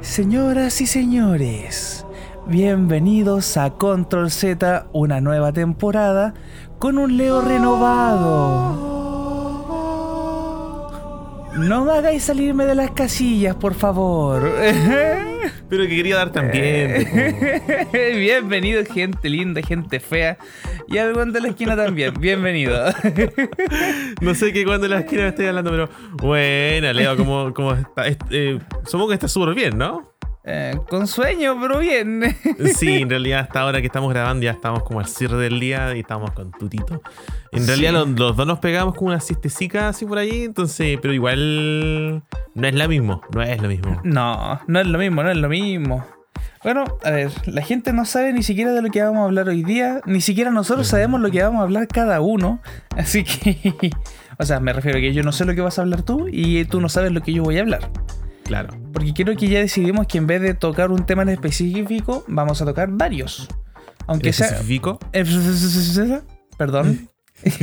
Señoras y señores, bienvenidos a Control Z, una nueva temporada con un Leo renovado. No me hagáis salirme de las casillas, por favor. Pero que quería dar también. Bienvenido, gente linda, gente fea. Y al de la esquina también. Bienvenido. no sé qué cuando de la esquina me estoy hablando, pero bueno, Leo, ¿cómo, cómo está? Eh, supongo que está súper bien, ¿no? Eh, con sueño, pero bien. sí, en realidad hasta ahora que estamos grabando ya estamos como al cierre del día y estamos con tutito. En realidad los, dos nos pegamos con una siestecica así por ahí, entonces, pero igual no es lo mismo, no es lo mismo. No, no es lo mismo, no es lo mismo. Bueno, a ver, la gente no sabe ni siquiera de lo que vamos a hablar hoy día, ni siquiera nosotros sabemos lo que vamos a hablar cada uno, así que, o sea, me refiero a que yo no sé lo que vas a hablar tú y tú no sabes lo que yo voy a hablar. Claro. Porque creo que ya decidimos que en vez de tocar un tema en específico, vamos a tocar varios. Aunque sea. ¿Específico? Perdón. es,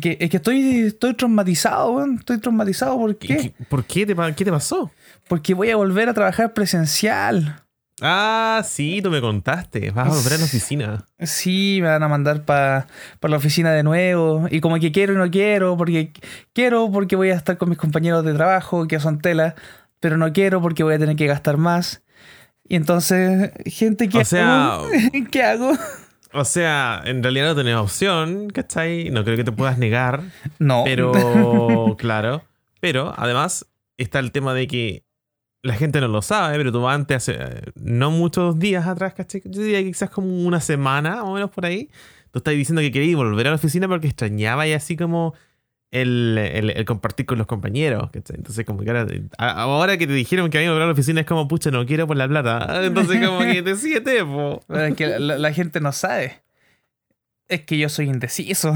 que, es que estoy, estoy traumatizado, weón. Estoy traumatizado. ¿Por qué? ¿Por qué te, qué te pasó? Porque voy a volver a trabajar presencial. Ah, sí, tú me contaste. Vas a volver a la oficina. Sí, me van a mandar para la oficina de nuevo. Y como que quiero y no quiero, porque quiero porque voy a estar con mis compañeros de trabajo, que son tela, pero no quiero porque voy a tener que gastar más. Y entonces, gente, ¿qué o sea? ¿Qué hago? O sea, en realidad no tenés opción, ¿cachai? No creo que te puedas negar. No. Pero, claro. Pero, además, está el tema de que la gente no lo sabe, pero tú antes, hace eh, no muchos días atrás, ¿cachai? Yo diría que quizás como una semana, o menos por ahí, tú estás diciendo que querías volver a la oficina porque extrañaba y así como el, compartir con los compañeros, ¿cachai? Entonces, como que ahora, que te dijeron que había volver a la oficina es como, pucha, no quiero por la plata. Entonces, como que te siete, po. Es que la gente no sabe. Es que yo soy indeciso.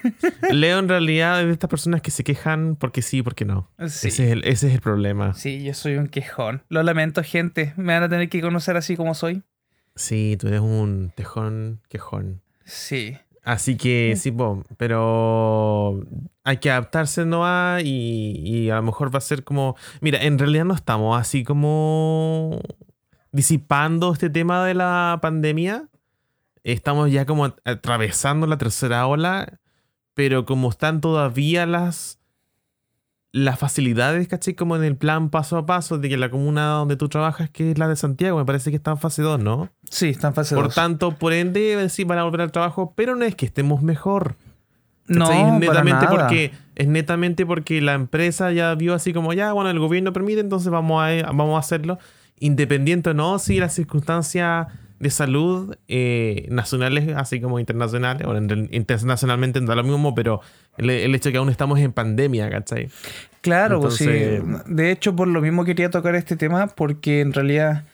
Leo en realidad es de estas personas que se quejan porque sí, porque no. Ese, es el, ese es el problema. Sí, yo soy un quejón. Lo lamento, gente. Me van a tener que conocer así como soy. Sí, tú eres un tejón quejón. Sí. Así que sí, pero hay que adaptarse no y, y a lo mejor va a ser como... Mira, en realidad no estamos así como disipando este tema de la pandemia estamos ya como atravesando la tercera ola, pero como están todavía las, las facilidades, ¿cachai? Como en el plan paso a paso de que la comuna donde tú trabajas, que es la de Santiago, me parece que está en fase 2, ¿no? Sí, está en fase 2. Por tanto, por ende, sí van a volver al trabajo, pero no es que estemos mejor. No, es netamente para porque es netamente porque la empresa ya vio así como ya, bueno, el gobierno permite, entonces vamos a, vamos a hacerlo. Independiente o no, si las circunstancias de salud eh, nacionales, así como internacionales, o internacionalmente da lo mismo, pero el, hecho de que aún estamos en pandemia, ¿cachai? Claro, pues sí. De hecho, por lo mismo quería tocar este tema, porque en realidad,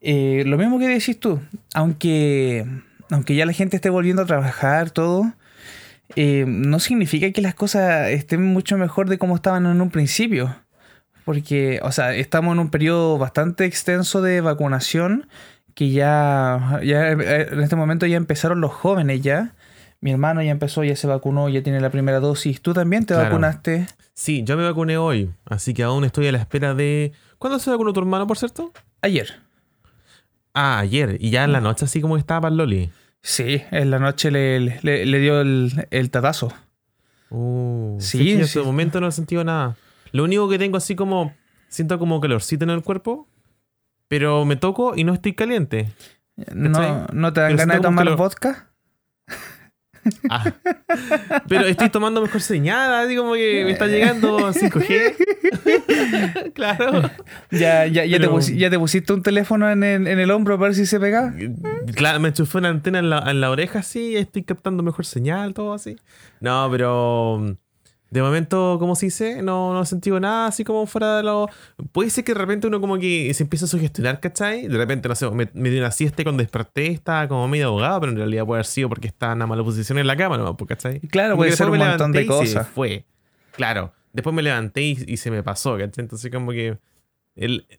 eh, lo mismo que decís tú, aunque, aunque ya la gente esté volviendo a trabajar, todo, eh, no significa que las cosas estén mucho mejor de como estaban en un principio. Porque, o sea, estamos en un periodo bastante extenso de vacunación que ya, ya eh, en este momento ya empezaron los jóvenes ya. Mi hermano ya empezó, ya se vacunó, ya tiene la primera dosis. ¿Tú también te vacunaste? Sí, yo me vacuné hoy, así que aún estoy a la espera de... ¿Cuándo se vacunó tu hermano, por cierto? Ayer. Ah, ayer. Y ya en la noche así como estaba para Loli. Sí, en la noche le, le, dio el, el, tatazo. Uh, sí, en ese momento no he sentido nada. Lo único que tengo así como... Siento como calorcito en el cuerpo pero me toco y no estoy caliente. ¿No, ¿no te dan ganas de tomar vodka? Ah. Pero estoy tomando mejor señal, así como que me está llegando 5G. claro. Ya, ya, ya, te pusiste un teléfono en el, en el, hombro para ver si se pega. Claro, me enchufé una antena en la, en la oreja, así, estoy captando mejor señal, todo así. No, pero de momento, como se dice, no, no he sentido nada así como fuera de lo. Puede ser que de repente uno como que se empieza a sugestionar, ¿cachai? De repente, no sé, me, me dio una siesta y cuando desperté estaba como medio ahogado, pero en realidad puede haber sido porque estaba en una mala posición en la cama, ¿no? ¿cachai? Claro, puede ser un montón de cosas. fue. Claro. Después me levanté y, se me pasó, ¿cachai? Entonces, como que.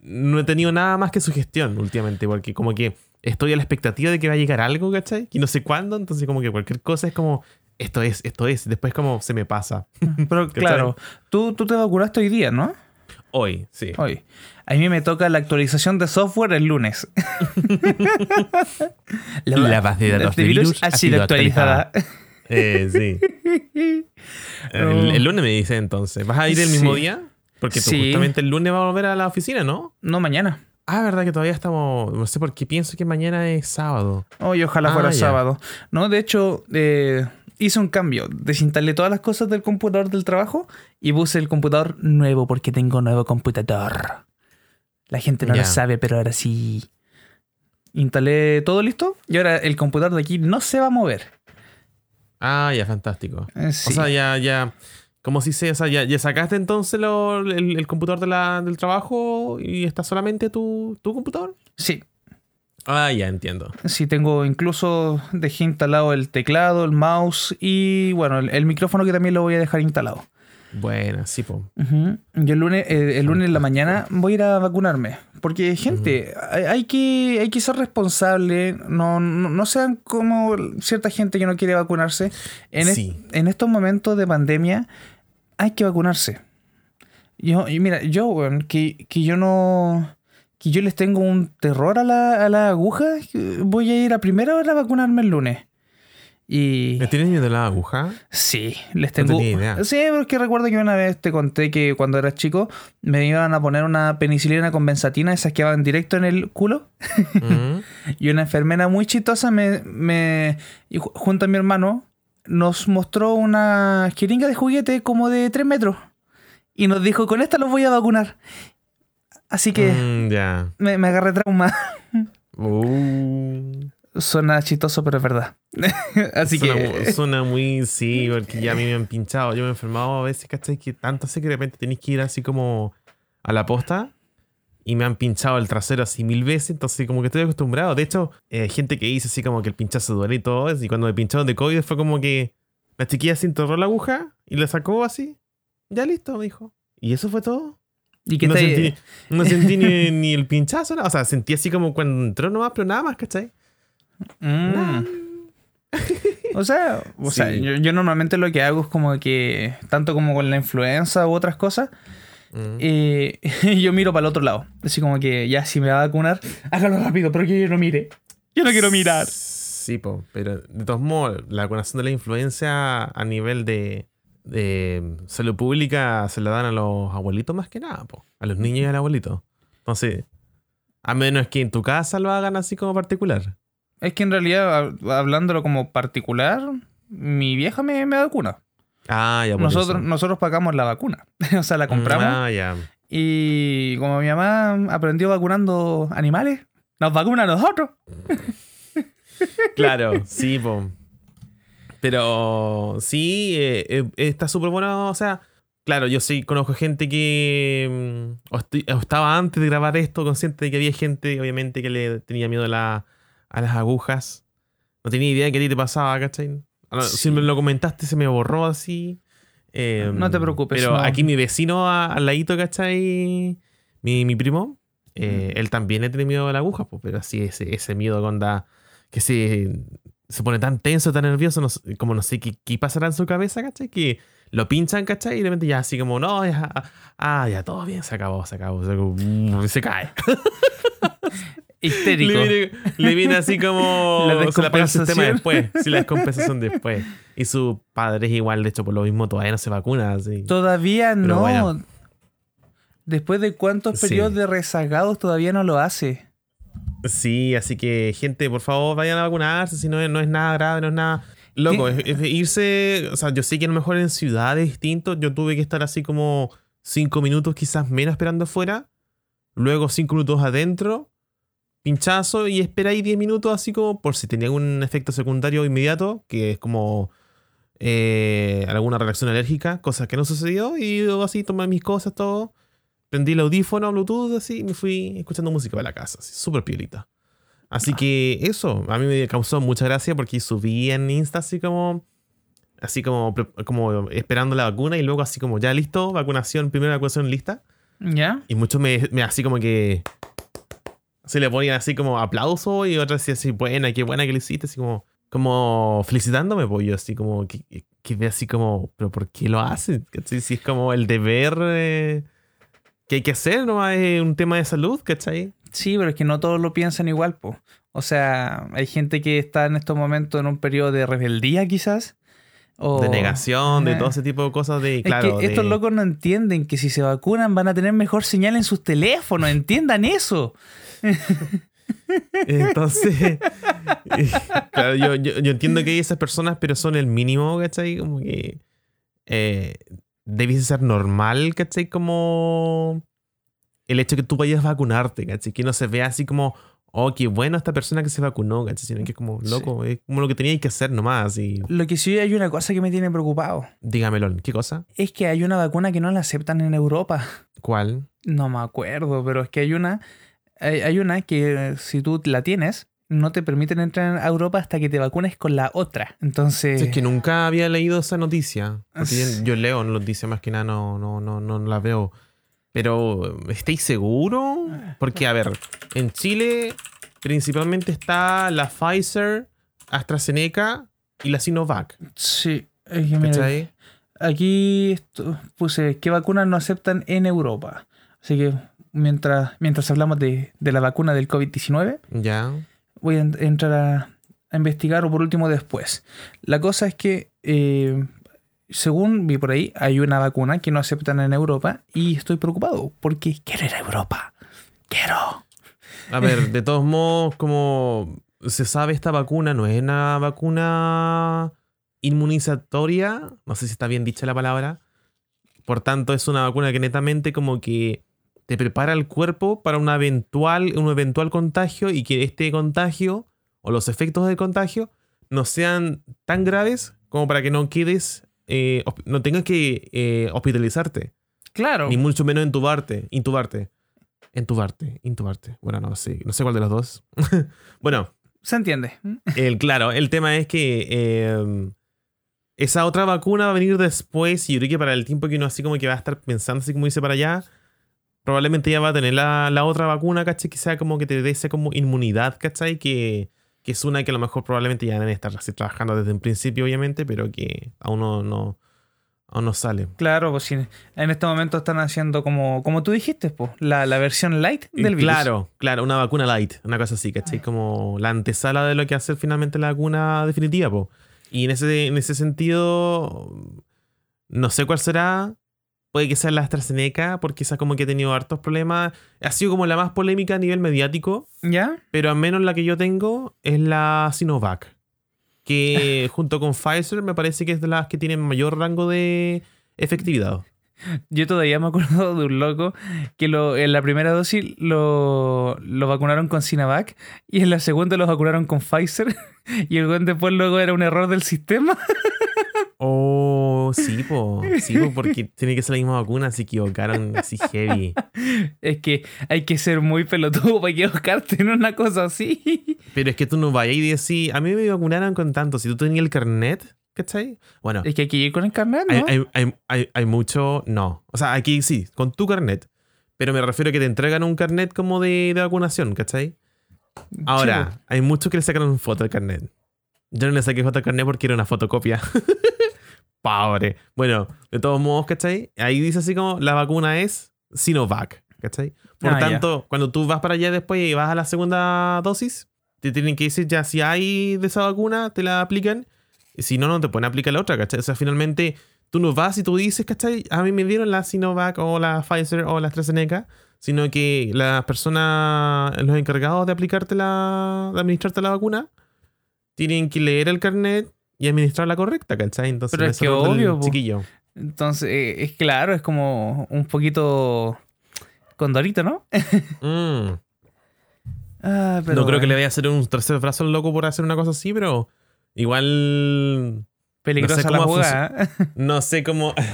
no he tenido nada más que sugestión últimamente, porque como que estoy a la expectativa de que va a llegar algo, ¿cachai? Y no sé cuándo, entonces como que cualquier cosa es como, esto es, esto es. Después como se me pasa. Pero claro, tú, tú te vacunaste hoy día, ¿no? Hoy, sí. Hoy. A mí me toca la actualización de software el lunes. la, base de datos de virus, ha sido actualizada. Eh, sí. El, lunes me dice entonces. ¿Vas a ir el mismo día? Porque tú justamente el lunes vas a volver a la oficina, ¿no? No, mañana. Ah, verdad que todavía estamos. No sé por qué pienso que mañana es sábado. Oh, y ojalá fuera ah, sábado. No, de hecho, eh, hice un cambio. Desinstalé todas las cosas del computador del trabajo y puse el computador nuevo porque tengo nuevo computador. La gente no lo sabe, pero ahora sí. Instalé todo listo y ahora el computador de aquí no se va a mover. Ah, ya, fantástico. Eh, o sea, ya, ya. Como si se, o sea, ya, sacaste entonces el, computador del trabajo y está solamente tu, tu computador. Sí, Ah, ya entiendo. Sí, tengo incluso dejé instalado el teclado, el mouse y bueno, el, micrófono que también lo voy a dejar instalado. Bueno, sí, pues. Yo el lunes, eh, el lunes en la mañana voy a ir a vacunarme. Porque, gente, hay, que, hay que ser responsable. No, no, sean como cierta gente que no quiere vacunarse. En, en estos momentos de pandemia hay que vacunarse. Yo, y mira, yo, que, que yo no que yo les tengo un terror a la, a la aguja, voy a ir a primera hora a vacunarme el lunes. Y... ¿Le tienes miedo a la aguja? Sí, les tengo. No tenía idea. Sí, porque recuerdo que una vez te conté que cuando eras chico me iban a poner una penicilina con benzatina, esas que van directo en el culo. Mm. y una enfermera muy chistosa me, me. junto a mi hermano, nos mostró una jeringa de juguete como de 3 metros. Y nos dijo: Con esta los voy a vacunar. Así que mm, me, me, agarré trauma. Uh. Suena chistoso, pero es verdad. Así que. Suena muy, sí, porque ya a mí me han pinchado. Yo me he enfermado a veces, ¿cachai? Que tanto sé que de repente tenéis que ir así como a la posta y me han pinchado el trasero así mil veces, entonces como que estoy acostumbrado. De hecho, hay gente que dice así como que el pinchazo duele y todo eso, y cuando me pincharon de COVID fue como que la chiquilla se enterró la aguja y le sacó así. Ya listo, me dijo. Y eso fue todo. ¿Y que no, sentí, no sentí ni, el pinchazo, o sea, sentí así como cuando entró nomás, pero nada más, ¿cachai? Mm. o sea, o sea yo, normalmente lo que hago es como que, tanto como con la influenza u otras cosas, mm. eh, yo miro para el otro lado. Así como que ya si me va a vacunar, hágalo rápido, pero que yo no mire. Yo no quiero mirar. Sí, po, pero de todos modos, la vacunación de la influenza a nivel de, de salud pública se la dan a los abuelitos más que nada, a los niños y al abuelito. Entonces, a menos que en tu casa lo hagan así como particular. Es que en realidad, hablándolo como particular, mi vieja me, me vacuna. Ah, ya nosotros, nosotros pagamos la vacuna. o sea, la compramos. Ah, ya. Y como mi mamá aprendió vacunando animales, nos vacuna a nosotros. claro, sí, pues. Pero sí, eh, eh, está súper bueno. O sea, claro, yo sí conozco gente que mm, estaba antes de grabar esto consciente de que había gente, obviamente, que le tenía miedo a, la, a las agujas. No tenía idea de qué a ti te pasaba, ¿cachai? Si me lo comentaste, se me borró así. no te preocupes. Pero aquí mi vecino al ladito, ¿cachai? Mi, mi primo, eh, él también le tiene miedo a la aguja, pues, pero así ese, ese miedo cuando que se se pone tan tenso, tan nervioso, como no sé qué, qué, pasará en su cabeza, ¿cachai? Que lo pinchan, ¿cachai? Y de repente ya así como, no, ya, ah, ya todo bien, se acabó, se acabó, se, mm, se cae. Histérico. Le viene, así como. La se la pega el sistema después. Sí, la descompensación después. Y su padre es igual, de hecho, por lo mismo todavía no se vacuna. Así. Todavía no. Después de cuántos periodos de rezagados todavía no lo hace. Sí, así que gente, por favor, vayan a vacunarse, si no es, no es nada grave, no es nada... Loco, es, irse, o sea, yo sé que a lo mejor en ciudades distintos yo tuve que estar así como cinco minutos, quizás menos esperando afuera, luego cinco minutos adentro, pinchazo y espera ahí 10 minutos así como por si tenía algún efecto secundario inmediato, que es como eh, alguna reacción alérgica, cosa que no sucedió, y luego así tomé mis cosas, todo, prendí el audífono Bluetooth así y me fui escuchando música para la casa, súper piolita. Así que eso, a mí me causó mucha gracia porque subí en Insta así como, así como, como esperando la vacuna y luego así como ya listo, vacunación, primera vacunación lista. ¿Ya? Y muchos me, me así como que se le ponían así como aplauso y otras así, así buena, qué buena que lo hiciste, así como, como felicitándome, pues yo así como que, que, así como, pero ¿por qué lo hacen? Si es como el deber... ¿Qué hay que hacer? ¿No es un tema de salud, ¿cachai? Sí, pero es que no todos lo piensan igual, po. O sea, hay gente que está en estos momentos en un periodo de rebeldía, quizás. O, de negación, de todo ese tipo de cosas. De, claro, que estos locos no entienden que si se vacunan van a tener mejor señal en sus teléfonos. Entiendan eso. Entonces, claro, yo, yo, entiendo que hay esas personas, pero son el mínimo, ¿cachai? Como que eh, debiese ser normal, ¿cachai? Como el hecho de que tú vayas a vacunarte, ¿cachai? Que no se vea así como, oh, qué bueno esta persona que se vacunó, ¿cachai? Sino que es como, loco, es como lo que tenía que hacer nomás. Y... Lo que sí hay una cosa que me tiene preocupado. Dígamelo, ¿qué cosa? Es que hay una vacuna que no la aceptan en Europa. ¿Cuál? No me acuerdo, pero es que hay una, hay, una que si tú la tienes, no te permiten entrar a Europa hasta que te vacunes con la otra. Entonces. Es que nunca había leído esa noticia. yo, leo noticias más que nada, no, no, no, no la veo. Pero, ¿estáis seguro? Porque, a ver, en Chile principalmente está la Pfizer, AstraZeneca y la Sinovac. Sí. Es aquí puse qué vacunas no aceptan en Europa. Así que mientras, mientras hablamos de, de la vacuna del COVID-19, ya. Voy a entrar a, investigar o por último después. La cosa es que eh, según vi por ahí, hay una vacuna que no aceptan en Europa y estoy preocupado porque quiero ir a Europa. Quiero. A ver, de todos modos, como se sabe, esta vacuna no es una vacuna inmunizatoria, no sé si está bien dicha la palabra. Por tanto, es una vacuna que netamente como que te prepara el cuerpo para una eventual, un eventual contagio y que este contagio o los efectos del contagio no sean tan graves como para que no quedes eh, no tengas que eh, hospitalizarte. Claro. Ni mucho menos entubarte. Intubarte. Entubarte. Intubarte. Bueno, no sé. No sé cuál de los dos. bueno. Se entiende. el, claro, el tema es que em, esa otra vacuna va a venir después y yo creo que para el tiempo que uno así como que va a estar pensando así como dice para allá, probablemente ya va a tener la, la otra vacuna, ¿cachai? Que sea como que te dé esa como inmunidad, ¿cachai? Que que es una que a lo mejor probablemente ya deben estar así trabajando desde un principio, obviamente, pero que aún no, no, aún no sale. Claro, pues en este momento están haciendo como, como tú dijiste, pues, la, versión light del virus. Claro, claro, una vacuna light, una cosa así, ¿cachai? Como la antesala de lo que hace finalmente la vacuna definitiva, pues. Y en ese, en ese sentido, no sé cuál será, Puede que sea la AstraZeneca, porque esa como que ha tenido hartos problemas. Ha sido como la más polémica a nivel mediático. ¿Ya? Pero al menos la que yo tengo es la Sinovac. Que junto con Pfizer me parece que es de las que tienen mayor rango de efectividad. Yo todavía me acuerdo de un loco que lo, en la primera dosis lo, lo, vacunaron con Sinovac y en la segunda lo vacunaron con Pfizer y el después luego era un error del sistema. Oh, sí, po. Sí, porque tiene que ser la misma vacuna, se equivocaron así heavy. Es que hay que ser muy pelotudo para equivocarte en una cosa así. Pero es que tú no vayas y decís, a mí me vacunaron con tanto, si tú tenías el carnet, ¿cachai? Bueno. Es que aquí ir con el carnet, ¿no? Hay, hay, hay, hay, mucho, no. O sea, aquí sí, con tu carnet. Pero me refiero a que te entregan un carnet como de, de vacunación, ¿cachai? Ahora, hay muchos que le sacan foto al carnet. Yo no le saqué foto al carnet porque era una fotocopia. Pobre. Bueno, de todos modos, ¿cachai? Ahí dice así como la vacuna es Sinovac, ¿cachai? Por ah, tanto, cuando tú vas para allá después y vas a la segunda dosis, te tienen que decir ya si hay de esa vacuna, te la aplican. Y si no, no te pueden aplicar la otra, ¿cachai? O sea, finalmente tú no vas y tú dices, ¿cachai? A mí me dieron la Sinovac o la Pfizer o la AstraZeneca, sino que las personas, los encargados de aplicarte la, de administrarte la vacuna, tienen que leer el carnet y administrar la correcta, ¿cachai? Entonces, Pero es que obvio, chiquillo. Entonces, eh, es claro, es como un poquito condorito, ¿no? mm. ah, no creo que le vaya a hacer un tercer brazo al loco por hacer una cosa así, pero igual. Peligrosa no la jugada. no sé cómo.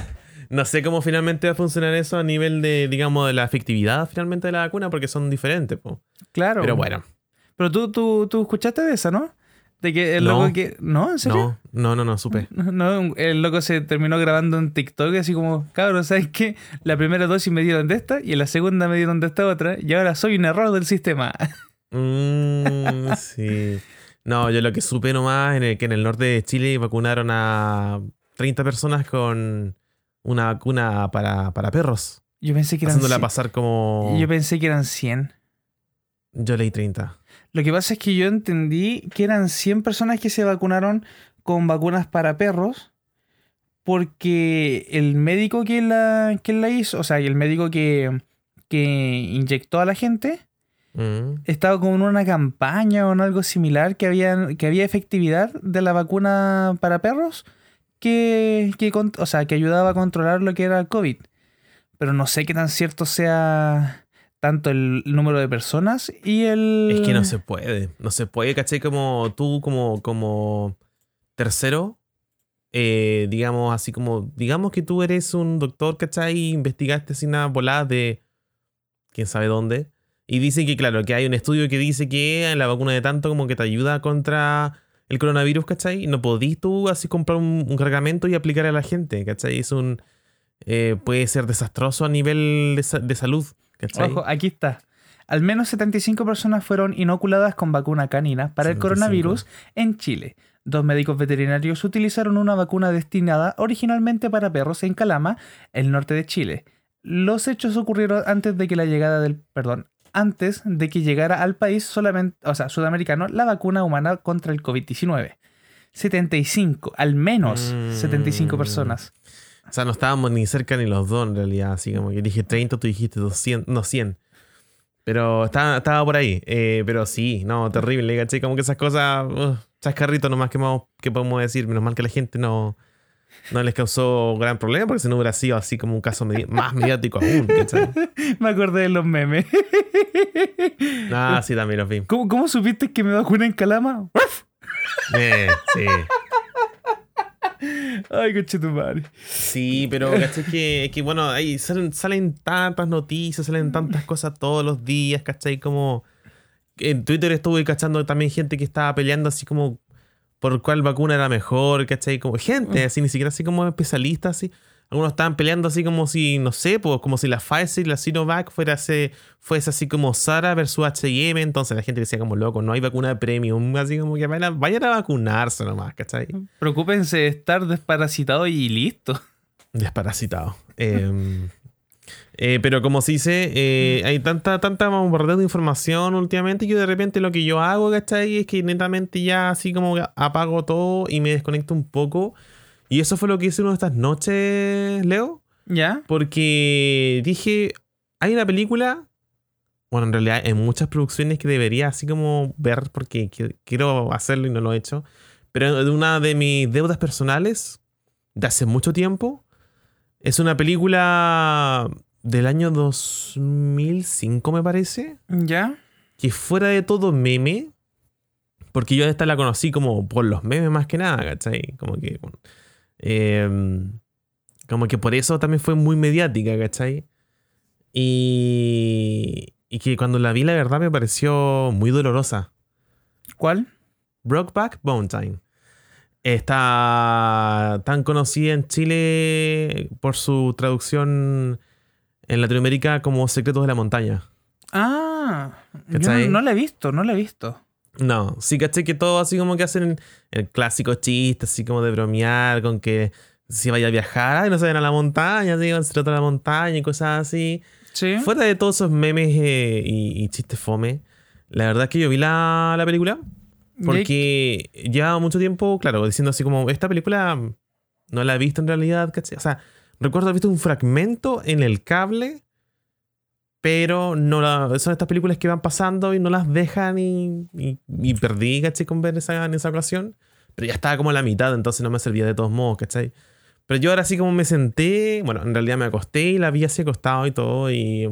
No sé cómo finalmente va a funcionar eso a nivel de, digamos, de la efectividad finalmente de la vacuna, porque son diferentes. Po. Claro. Pero bueno. Pero tú, tú, tú escuchaste de esa, ¿no? De que el loco que. ¿No? ¿En serio? No, no, no, supe. No, el loco se terminó grabando en TikTok así como, cabrón, ¿sabes qué? La primera dosis me dieron de esta y en la segunda me dieron de esta otra y ahora soy un error del sistema. Mm, sí. No, yo lo que supe nomás en el que en el norte de Chile vacunaron a 30 personas con una vacuna para, para perros. Yo pensé que eran Haciéndola 100. pasar como. Yo pensé que eran 100. Yo leí 30. Lo que pasa es que yo entendí que eran 100 personas que se vacunaron con vacunas para perros porque el médico que la, que la hizo, o sea, el médico que, que inyectó a la gente Mm. estaba con una campaña o en algo similar que había, que había efectividad de la vacuna para perros que, que, o sea, que ayudaba a controlar lo que era el COVID. Pero no sé qué tan cierto sea tanto el número de personas y el... Es que no se puede. No se puede, ¿cachai? Como tú, como, como tercero, eh, digamos, así como, digamos que tú eres un doctor, ¿cachai? Y investigaste sin nada volada de quién sabe dónde. Y dice que, claro, que hay un estudio que dice que la vacuna de tanto como que te ayuda contra el coronavirus, ¿cachai? No podís tú así comprar un, un cargamento y aplicar a la gente, ¿cachai? Es un... eh, puede ser desastroso a nivel de, de salud, ¿cachai? Ojo, aquí está. Al menos 75 personas fueron inoculadas con vacuna canina para el 75. coronavirus en Chile. Dos médicos veterinarios utilizaron una vacuna destinada originalmente para perros en Calama, el norte de Chile. Los hechos ocurrieron antes de que la llegada del, perdón, antes de que llegara al país solamente, o sea, sudamericano, la vacuna humana contra el COVID-19. 75, al menos Mm. 75 personas. O sea, no estábamos ni cerca ni los dos en realidad. Así como que dije 30, tú dijiste 200, no 100. Pero estaba, estaba por ahí. Eh, pero sí, no, terrible, ¿cachai? Como que esas cosas, uh, chascarrito nomás que, más- que podemos decir. Menos mal que la gente no, no les causó gran problema porque si no hubiera sido así como un caso medi- más mediático aún, ¿cachai? Me acordé de los memes. Ah, sí, también los vi. ¿Cómo, cómo supiste que me vacuné en Calama? Eh, sí. Ay, coche tu madre. Sí, pero ¿cachai? Que, que bueno, ahí salen, salen tantas noticias, salen tantas cosas todos los días, ¿cachai? Como en Twitter estuve cachando también gente que estaba peleando así como por cuál vacuna era mejor, ¿cachai? Como gente, así, ni siquiera así como especialistas, así. Algunos estaban peleando así como si, no sé, pues como si la Pfizer y la Sinovac fuera ase- fuese así como Sara versus H&M, entonces la gente decía como loco, no hay vacuna de premium, así como que vayan a, vayan a vacunarse nomás, ¿cachai? Preocúpense de estar desparasitado y listo. Desparasitado. Eh, eh, pero como se dice, eh, hay tanta, tanta bombardeo de información últimamente que de repente lo que yo hago, ¿cachai? Es que netamente ya así como apago todo y me desconecto un poco. Y eso fue lo que hice una de estas noches, Leo. ¿Ya? Porque dije, hay una película, bueno, en realidad hay muchas producciones que debería así como ver porque qui- quiero hacerlo y no lo he hecho. Pero una de mis deudas personales de hace mucho tiempo, es una película del año 2005 me parece, ¿Ya? que fuera de todo meme, porque yo esta la conocí como por los memes más que nada, ¿cachai? Como que... eh, como que por eso también fue muy mediática, ¿cachai? Y, y que cuando la vi, la verdad me pareció muy dolorosa. ¿Cuál? Brokeback Mountain. Está tan conocida en Chile por su traducción en Latinoamérica como Secretos de la Montaña. Ah, yo no, no la he visto, no la he visto. No, sí, caché que todo así como que hacen el clásico chiste, así como de bromear con que si vaya a viajar, ay, no se vayan a la montaña, digo, se trata de la montaña y cosas así. Sí. Fuera de todos esos memes eh, y, y chistes fome, la verdad es que yo vi la, la película porque llevaba mucho tiempo, claro, diciendo así como, esta película no la he visto en realidad, ¿cachai? O sea, recuerdo haber visto un fragmento en el cable, pero no la, son estas películas que van pasando y no las dejan y, y, y perdí, ¿cachai? Con ver esa, en esa ocasión. Pero ya estaba como a la mitad, entonces no me servía de todos modos, ¿cachai? Pero yo ahora sí como me senté, bueno, en realidad me acosté y la vi así acostado y todo y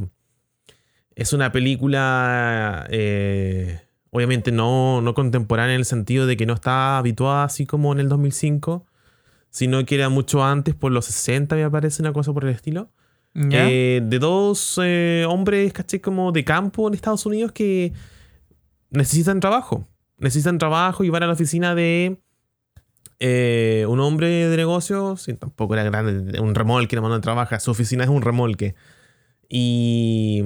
es una película eh, obviamente no, no contemporánea en el sentido de que no está habituada así como en el 2005, sino que era mucho antes, por los 60 me parece, una cosa por el estilo. Eh, de dos eh, hombres, caché, como de campo en Estados Unidos que necesitan trabajo. Necesitan trabajo y van a la oficina de eh, un hombre de negocios, sí, tampoco era grande, un remolque, la mano trabaja, su oficina es un remolque. Y.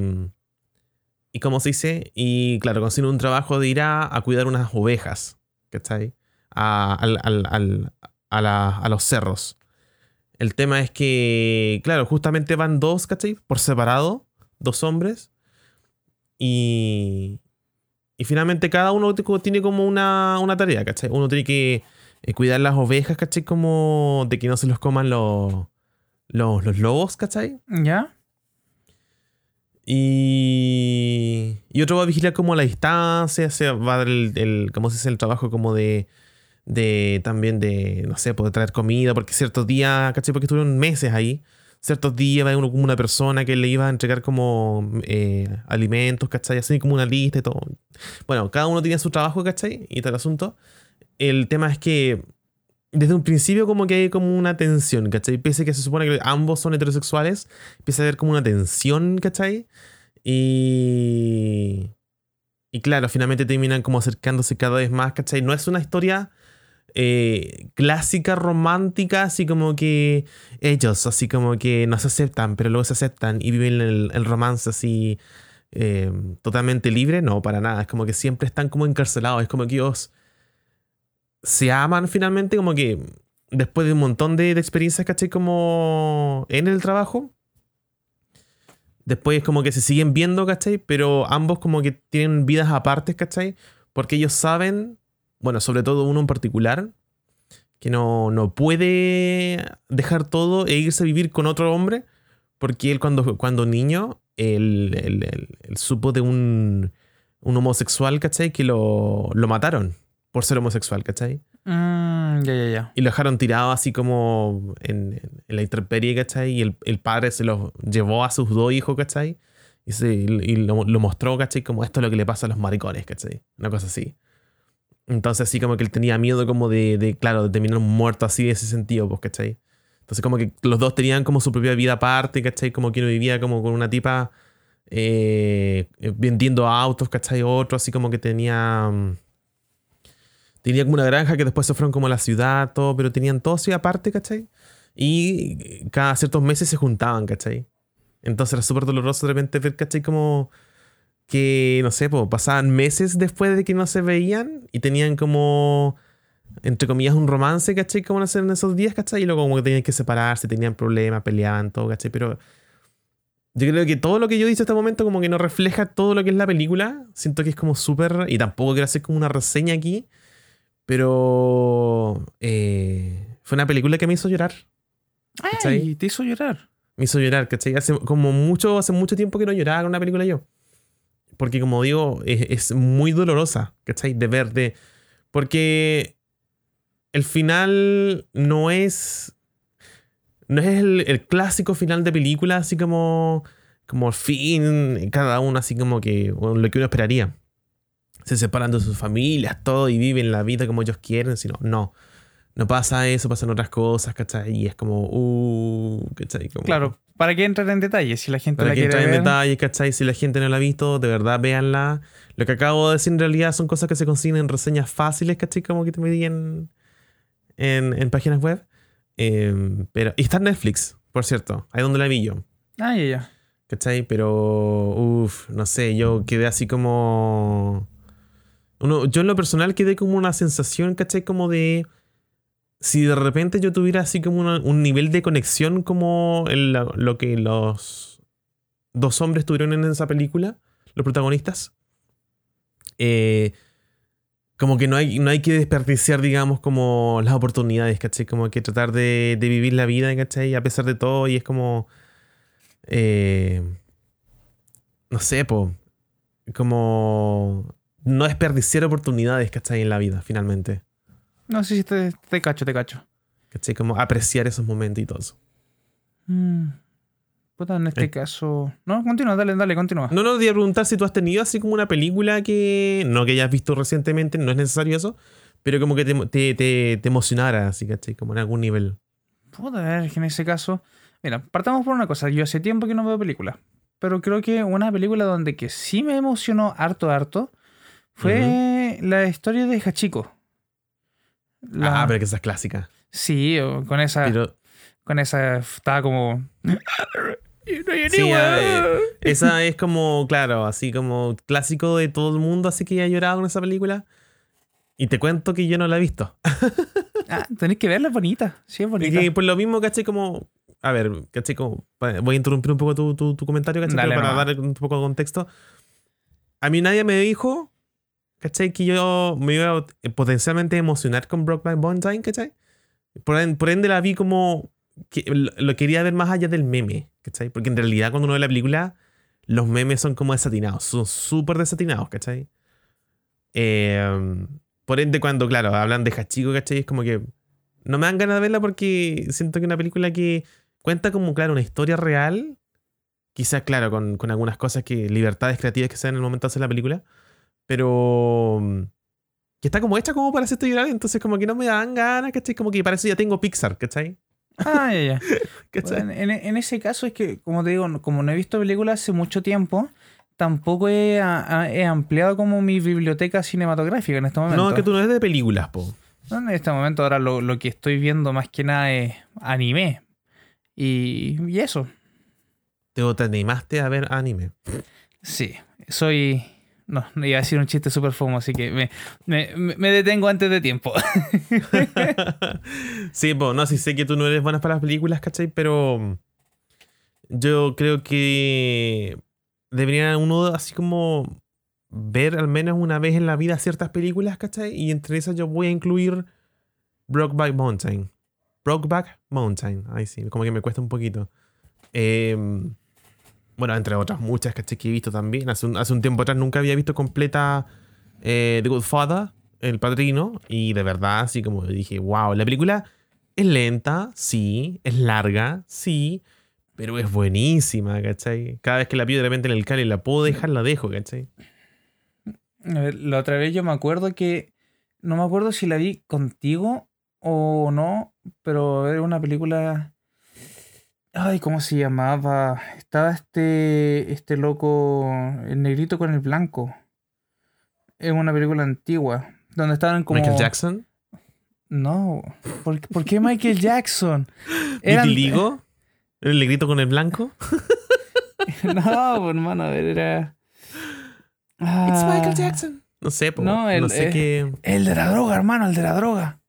Y como se dice, y claro, consiguen un trabajo de ir a, a cuidar unas ovejas, ¿cachai? A, al- al- al- a, la- a los cerros. El tema es que, claro, justamente van dos, ¿cachai? Por separado, dos hombres. Y, y finalmente cada uno tiene como una, una tarea, ¿cachai? Uno tiene que eh, cuidar las ovejas, ¿cachai? Como de que no se los coman los, los, los lobos, ¿cachai? ¿Ya? Y, y otro va a vigilar como la distancia, se va a dar el, el ¿cómo se dice? El trabajo como de, de también de, no sé, poder traer comida, porque ciertos días, ¿cachai? Porque estuvieron meses ahí. Ciertos días va uno como una persona que le iba a entregar como eh, alimentos, ¿cachai? Así como una lista y todo. Bueno, cada uno tiene su trabajo, ¿cachai? Y tal asunto. El tema es que desde un principio como que hay como una tensión, ¿cachai? Pese a que se supone que ambos son heterosexuales, empieza a haber como una tensión, ¿cachai? Y... Y claro, finalmente terminan como acercándose cada vez más, ¿cachai? No es una historia eh, clásica, romántica, así como que ellos, así como que no se aceptan, pero luego se aceptan y viven el, romance así eh, totalmente libre. No, para nada. Es como que siempre están como encarcelados. Es como que ellos se aman finalmente, como que después de un montón de, experiencias, ¿cachai? Como en el trabajo. Después como que se siguen viendo, ¿cachai? Pero ambos como que tienen vidas aparte, ¿cachai? Porque ellos saben, bueno, sobre todo uno en particular, que no, no puede dejar todo e irse a vivir con otro hombre, porque él cuando, cuando niño, él, supo de un, un homosexual, ¿cachai? Que lo, lo mataron por ser homosexual, ¿cachai? Mm, ya, ya, ya. Y lo dejaron tirado así como en, la intemperie, ¿cachai? Y el, padre se lo llevó a sus dos hijos, ¿cachai? Y, se, y lo, mostró, ¿cachai? Como esto es lo que le pasa a los maricones, ¿cachai? Una cosa así. Entonces así como que él tenía miedo como de, de claro, de terminar muerto así de ese sentido, pues, ¿cachai? Entonces como que los dos tenían como su propia vida aparte, ¿cachai? Como que uno vivía como con una tipa eh, vendiendo autos, ¿cachai? Otro así como que tenía... Mm, Tenía como una granja que después se fueron como a la ciudad, todo, pero tenían todo así aparte, ¿cachai? Y cada ciertos meses se juntaban, ¿cachai? Entonces era súper doloroso de repente ver, ¿cachai? Como que, no sé, pues, pasaban meses después de que no se veían y tenían como, entre comillas, un romance, ¿cachai? Como hacer en esos días, ¿cachai? Y luego como que tenían que separarse, tenían problemas, peleaban, todo, ¿cachai? Pero yo creo que todo lo que yo hice hasta este momento como que no refleja todo lo que es la película. Siento que es como súper... Y tampoco quiero hacer como una reseña aquí pero eh, fue una película que me hizo llorar. Ay, te hizo llorar. Me hizo llorar, ¿cachai? Hace como mucho, hace mucho tiempo que no lloraba con una película yo. Porque como digo, es, muy dolorosa, ¿cachai? De ver, de... Porque el final no es... No es el, clásico final de película, así como... Como fin, cada uno así como que... Lo que uno esperaría se separan de sus familias, todo, y viven la vida como ellos quieren, sino, no. No pasa eso, pasan otras cosas, ¿cachai? Y es como, uh, ¿cachai? claro, ¿para qué entrar en detalles si la gente ¿Para la qué entrar en detalles, ¿cachai? Si la gente no la ha visto, de verdad, véanla. Lo que acabo de decir en realidad son cosas que se consiguen en reseñas fáciles, ¿cachai? Como que te me en, en, páginas web. Em, pero, y está en Netflix, por cierto, ahí donde la vi yo. Ah, ya, ya. ¿Cachai? Pero, uff, no sé, yo quedé así como yo en lo personal quedé como una sensación, ¿cachai? Como de... Si de repente yo tuviera así como un nivel de conexión como lo que los dos hombres tuvieron en esa película, los protagonistas, eh, como que no hay, no hay que desperdiciar, digamos, como las oportunidades, ¿cachai? Como que tratar de, vivir la vida, ¿cachai? A pesar de todo, y es como... Eh, no sé, como no desperdiciar oportunidades, ¿cachai? En la vida, finalmente. No sé si te, te cacho, te cacho. ¿Cachai? Como apreciar esos eso. Mm. Puta, en este eh. caso. No, continúa, dale, dale, continúa. No, no, quería preguntar si tú has tenido así como una película que. No que hayas visto recientemente, no es necesario eso. Pero como que te, te, emocionara, así, ¿cachai? Como en algún nivel. Puta, a ver, en ese caso. Mira, partamos por una cosa. Yo hace tiempo que no veo películas. Pero creo que una película donde que sí me emocionó harto, harto fue la historia de Hachiko. Ah, pero que esa es clásica. Sí, con esa. Con esa. Estaba como. Sí, esa es como, claro, así como clásico de todo el mundo, así que ha llorado con esa película. Y te cuento que yo no la he visto. Ah, tenés que verla, es bonita. Sí, es bonita. Y por lo mismo, ¿cachai? Como. A ver, ¿cachai? Como, voy a interrumpir un poco tu, tu, tu comentario. Dale, para dar un poco de contexto. A mí nadie me dijo, ¿cachai? Que yo me iba a eh, potencialmente emocionar con Brokeback Mountain, ¿cachai? Por, en- por ende la vi como que lo, quería ver más allá del meme, ¿cachai? Porque en realidad cuando uno ve la película, los memes son como desatinados, son súper desatinados, ¿cachai? Eh, por ende cuando, claro, hablan de Hachiko, ¿cachai? Es como que no me dan ganas de verla porque siento que una película que cuenta como, claro, una historia real, quizás, claro, con, con algunas cosas que, libertades creativas que se dan en el momento de hacer la película, pero mm, que está como hecha como para hacerte llorar, entonces como que no me dan ganas, ¿cachai? Como que para eso ya tengo Pixar, ¿cachai? Ah, ya, ya. ¿Cachai? Bueno, en, en ese caso es que, como te digo, como no he visto películas hace mucho tiempo, tampoco he, a- a- he ampliado como mi biblioteca cinematográfica en este momento. no, que tú no eres de películas, po. No, En este momento ahora lo, lo que estoy viendo más que nada es anime. Y, y eso. Te, te animaste a ver anime. Sí, soy... No, no iba a decir un chiste súper fumo, así que me, me- me- detengo antes de tiempo. sí, pues, no, sí sé que tú no eres buena para las películas, ¿cachai? Pero yo creo que debería uno así como ver al menos una vez en la vida ciertas películas, ¿cachai? Y entre esas yo voy a incluir Brokeback Mountain. Brokeback Mountain. Ahí sí, como que me cuesta un poquito. Em, bueno, entre otras muchas. Que he visto también. Hace un, hace un tiempo atrás nunca había visto completa eh, The Good Father, El Padrino. Y de verdad, así como dije, wow, la película es lenta, sí. Es larga, sí. Pero es buenísima, ¿cachai? Cada vez que la pido de repente en el cali la puedo dejar, la dejo, ¿cachai? A ver, la otra vez yo me acuerdo que. No me acuerdo si la vi contigo o no, pero era una película. Ay, ¿cómo se llamaba? Estaba este. Este loco. El negrito con el blanco. Es una película antigua. Donde estaban como. Michael Jackson. No. ¿Por, por qué Michael Jackson? Eran- Vitiligo. El negrito con el blanco. no, hermano, a ver, era. It's Ah, Michael Jackson. No sé, po, No, el- no sé eh, qué. El de la droga, hermano, el de la droga.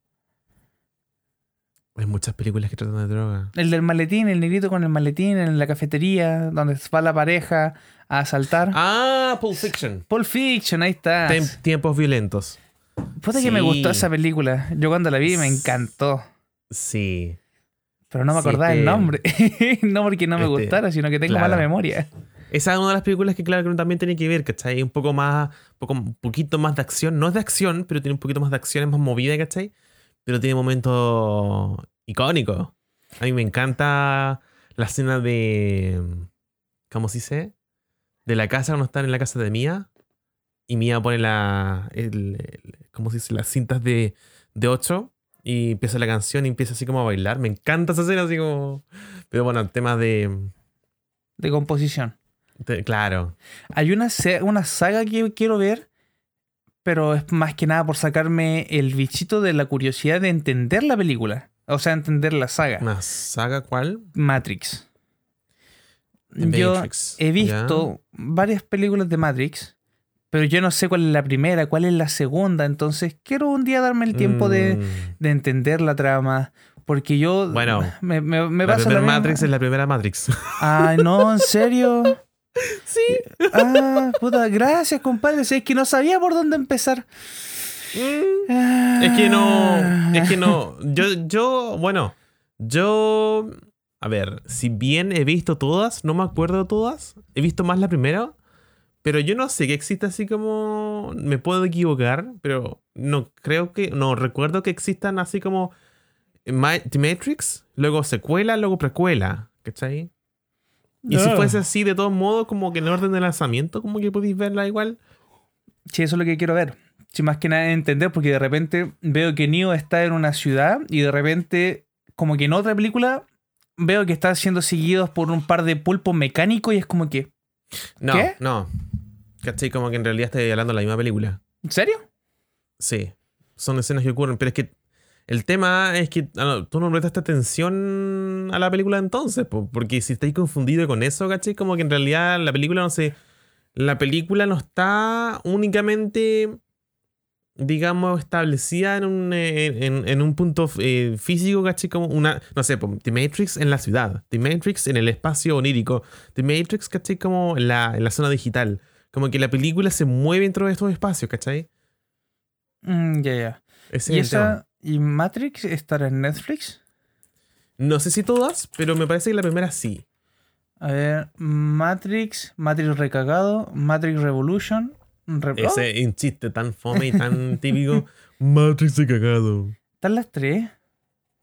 Hay muchas películas que tratan de droga. El del maletín, el negrito con el maletín en la cafetería, donde va la pareja a asaltar. Ah, Pulp Fiction. Pulp Fiction, ahí está. Tem- tiempos violentos. Puta que me Sí. gustó esa película. Yo cuando la vi me encantó. Sí. Pero no me Sí, acordaba el este- nombre. no porque no me este, gustara, sino que tengo claro. mala memoria. Esa es una de las películas que, claro, que uno también tiene que ver, ¿cachai? Un poco más, poco, un poquito más de acción. No es de acción, pero tiene un poquito más de acción, es más movida, ¿cachai? Pero tiene momentos icónicos. A mí me encanta la escena de. ¿Cómo se dice? De la casa cuando están en la casa de Mía. Y Mía pone la. el- el- ¿Cómo se dice? Las cintas de, de 8. Y empieza la canción y empieza así como a bailar. Me encanta esa escena, así como. Pero bueno, temas de. De composición. de- claro. Hay una, una saga que quiero ver, pero es más que nada por sacarme el bichito de la curiosidad de entender la película. O sea, entender la saga. ¿Una saga cuál? Matrix. Yo Matrix, he visto varias películas de Matrix, pero yo no sé cuál es la primera, cuál es la segunda. Entonces quiero un día darme el tiempo de, Mm. de entender la trama. Porque yo. Bueno, me, me, me la pasa. Matrix es la primera Matrix. Ay, no, en serio. Sí. Ah, puta, gracias, compadre. Si es que no sabía por dónde empezar. Mm. Es que no. Es que no. Yo, yo, bueno, yo. A ver, si bien he visto todas, no me acuerdo todas. He visto más la primera. Pero yo no sé que exista así como. Me puedo equivocar, pero no creo que. No recuerdo que existan así como. The Matrix, luego secuela, luego precuela. ¿Cachai? Y si fuese así, de todos modos, como que en orden de lanzamiento, como que podéis verla igual. Sí, eso es lo que quiero ver. Sí, más que nada entender, porque de repente veo que Neo está en una ciudad y de repente, como que en otra película, veo que está siendo seguidos por un par de pulpos mecánicos y es como que. No, ¿Qué? no. ¿Cachai? Como que en realidad estoy hablando de la misma película. ¿En serio? Sí. Son escenas que ocurren, pero es que el tema es que ah, tú no prestaste atención a la película entonces, po, porque si estáis confundido con eso, ¿cachai? Como que en realidad la película no se... La película no está únicamente digamos, establecida en un, en, un punto eh, físico, ¿cachai? Como una, no sé, The Matrix en la ciudad, The Matrix en el espacio onírico, The Matrix, ¿cachai? Como en la, en la zona digital. Como que la película se mueve dentro de estos espacios, ¿cachai? Mm, ya, ya. ¿Y, esa, ¿Y Matrix estará en Netflix? No sé si todas, pero me parece que la primera sí. A ver, Matrix, Matrix recagado, Matrix Revolution, ese es un chiste tan fome y tan típico. Matrix de cagado. ¿Están las tres?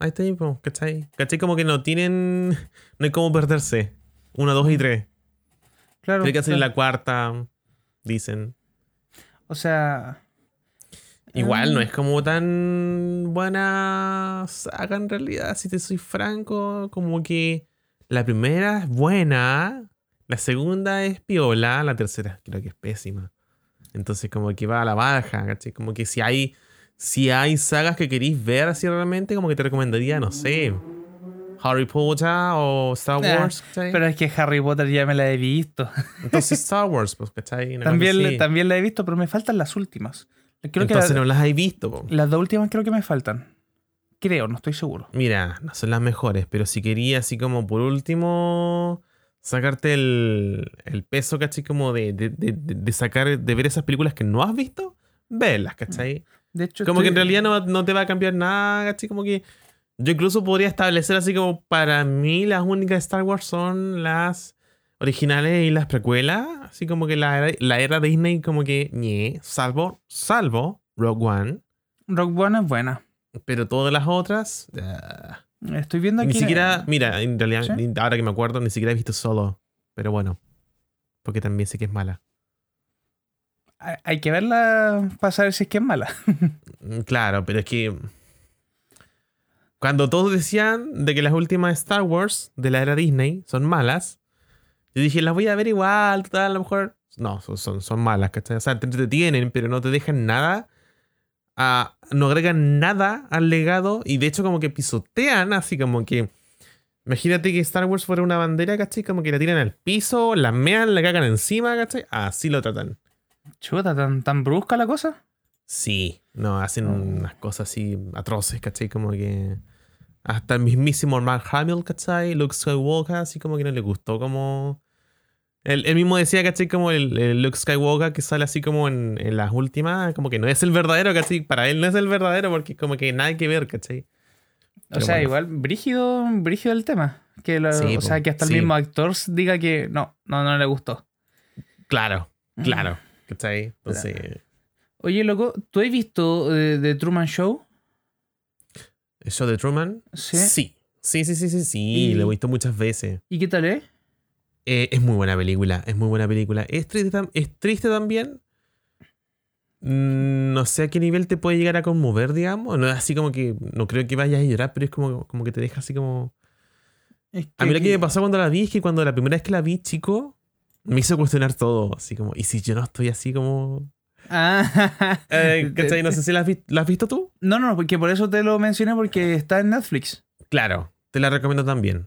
Ahí está, ¿cachai? ¿Cachai? Como que no tienen. No hay cómo perderse. Una, dos y tres. Claro. Tiene que hacer la cuarta, dicen. O sea. Igual no mm. es como tan buena saga en realidad, si te soy franco. Como que la primera es buena, la segunda es piola, la tercera creo que es pésima. Entonces como que va a la baja, ¿cachai? Como que si hay, si hay sagas que queréis ver así realmente, como que te recomendaría, no sé, Harry Potter o Star Wars, Pero es que Harry Potter ya me la he visto. Entonces Star Wars, pues, ¿cachai? también, también la he visto, pero me faltan las últimas. Creo Entonces no las he visto. Las dos últimas creo que me faltan. Creo, no estoy seguro. Mira, no son las mejores, pero si quería así como por último sacarte el, el peso, ¿cachai? Como de, de, de, sacar, de ver esas películas que no has visto, verlas, ¿cachai? De hecho, como que en realidad no, no, te va a cambiar nada, ¿cachai? Como que yo incluso podría establecer así como para mí las únicas Star Wars son las originales y las precuelas, así como que la, la era Disney como que, ñe, salvo, salvo Rogue One. Rogue One es buena. Pero todas las otras... Estoy viendo aquí. Ni siquiera, mira, en realidad, ahora que me acuerdo, ni siquiera he visto solo. Pero bueno. Porque también sé que es mala. Hay que verla para saber si es que es mala. Mm, claro, pero es que. Cuando todos decían de que las últimas Star Wars de la era Disney son malas, yo dije, las voy a ver igual, a lo mejor. No, son, son, malas, ¿cachai? O sea, te entretienen, pero no te dejan nada no agregan nada al legado y de hecho como que pisotean así como que... Imagínate que Star Wars fuera una bandera, ¿cachai? Como que la tiran al piso, la mean, la cagan encima, ¿cachai? Así lo tratan. Chuta, ¿tan, tan brusca la cosa? Sí, no, hacen oh. unas cosas así atroces, ¿cachai? Como que... Hasta el mismísimo Mark Hamill, ¿cachai? Luke Skywalker, así como que no le gustó como él, mismo decía, ¿cachai? Como el, Luke Skywalker que sale así como en, las últimas, como que no es el verdadero, ¿cachai? Para él no es el verdadero porque como que nada que ver, ¿cachai? o sea, igual, brígido, brígido el tema. Que o sea, que hasta el mismo actor diga que no, no, no le gustó. Claro, mm. claro, ¿cachai? Entonces... Oye, loco, ¿tú has visto eh, The Truman Show? ¿El show de Truman? Sí. Sí, sí, sí, sí, sí, sí. lo he visto muchas veces. ¿Y qué tal es? Eh, es muy buena película, es muy buena película. Es triste, es triste también. Mm, no sé a qué nivel te puede llegar a conmover, digamos. No es así como que. No creo que vayas a llorar, pero es como, como que te deja así como. a mí lo que me pasó cuando la vi es que cuando la primera vez que la vi, chico, me hizo cuestionar todo. Así como, ¿y si yo no estoy así como.? Ah, eh, No sé si la has, visto tú. No, no, porque por eso te lo mencioné, porque está en Netflix. Claro, te la recomiendo también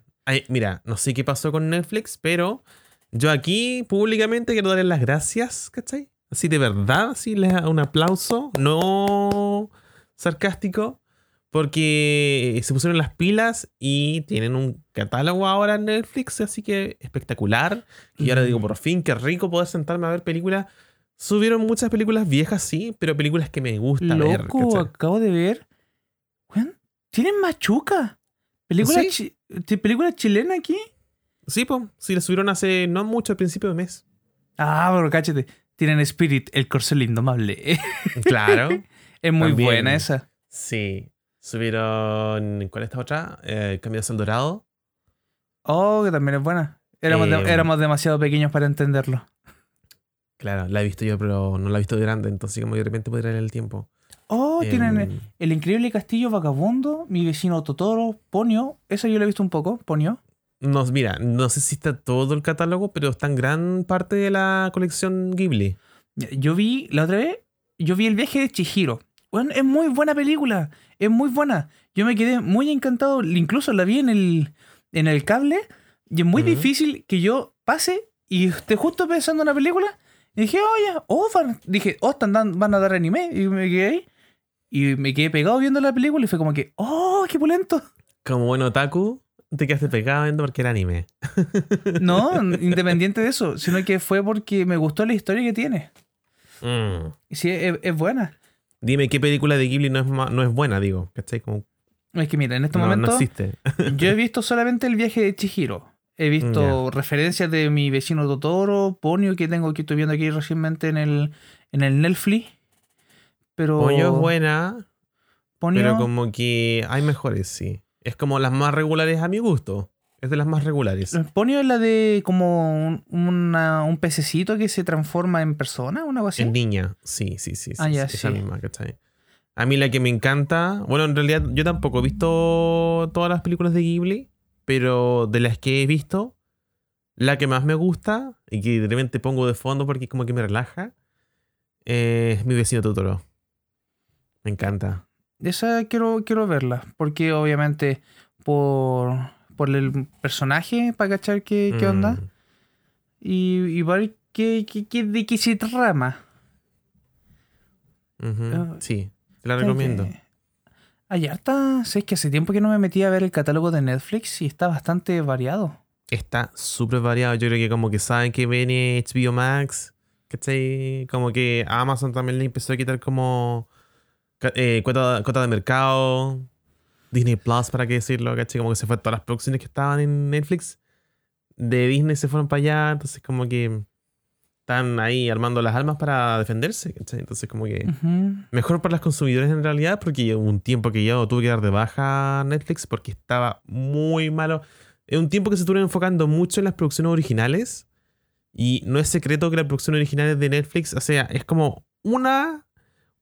mira, no sé qué pasó con Netflix, pero yo aquí públicamente quiero darles las gracias, ¿cachai? Así de verdad, así les un aplauso, no sarcástico, porque se pusieron las pilas y tienen un catálogo ahora en Netflix, así que espectacular. Y ahora digo, por fin, qué rico poder sentarme a ver películas. Subieron muchas películas viejas, sí, pero películas que me gustan ver. Loco, acabo de ver. ¿Tienen machuca? ¿Película, ¿Película chilena aquí? Sí, pues. Sí, la subieron hace no mucho, al principio de mes. Ah, pero cáchate. Tienen Spirit, el corcel indomable. Claro. es muy buena esa. Sí. Subieron. ¿Cuál es esta otra? Eh, Camino al Dorado. Oh, que también es buena. Éramos, em. éramos demasiado pequeños para entenderlo. Claro, la he visto yo, pero no la he visto grande, entonces como de repente podría ir el tiempo. Oh, tienen el increíble castillo vagabundo, mi vecino Totoro, Ponio. Eso yo lo he visto un poco, Ponio. No, mira, no sé si está todo el catálogo, pero está en gran parte de la colección Ghibli. Yo vi, la otra vez, yo vi el viaje de Chihiro. Bueno, es muy buena película, es muy buena. Yo me quedé muy encantado, incluso la vi en el, en el cable, y es muy difícil que yo pase y esté justo pensando en la película Y dije, oh, ya, oh, van, dije, oh, están dan- van a dar anime. Y me quedé ahí. Y me quedé pegado viendo la película y fue como que, oh, qué pulento. Como buen otaku, te quedaste pegado viendo porque era anime. No, independiente de eso, sino que fue porque me gustó la historia que tiene. Mm. Sí, es, es buena. Dime qué película de Ghibli no es, no es buena, digo. ¿Cachai? Como, Es que mira, en este no, no momento existe. yo he visto solamente el viaje de Chihiro. He visto referencias de mi vecino Totoro, Ponyo, que tengo que estoy viendo aquí recientemente en el, en el Netflix. Pero. Pollo es buena, Ponyo- pero como que hay mejores, sí. Es como las más regulares a mi gusto. Es de las más regulares. Ponyo es la de como un, una- un pececito que se transforma en persona, una cosa así. En niña, sí, sí, sí. sí, Ah, ya, sí, esa sí. misma, ¿cachai? A mí la que me encanta, bueno, en realidad yo tampoco he visto todas las películas de Ghibli, pero de las que he visto, la que más me gusta y que de repente pongo de fondo porque como que me relaja, eh, es mi vecino Totoro. Me encanta. Esa quiero, quiero verla, porque obviamente por, por el personaje, para cachar qué, qué onda, Mm. y, y ver qué, qué, qué- de qué se trama. Ujú, Ah, Sí, te la recomiendo. que Hay harta, sé que hace tiempo que no me metí a ver el catálogo de Netflix y está bastante variado. Está súper variado. Yo creo que como que saben que viene HBO Max. ¿Cachai? Como que Amazon también le empezó a quitar como eh, cuota, cuota de mercado. Disney Plus, para qué decirlo, ¿cachai? Como que se fue todas las producciones que estaban en Netflix. De Disney se fueron para allá. Entonces como que están ahí armando las almas para defenderse. ¿cachai? Entonces como que mejor para los consumidores en realidad, porque hubo un tiempo que yo tuve que dar de baja Netflix porque estaba muy malo. Es un tiempo que se estuvieron enfocando mucho en las producciones originales. Y no es secreto que las producciones originales de Netflix, o sea, es como una,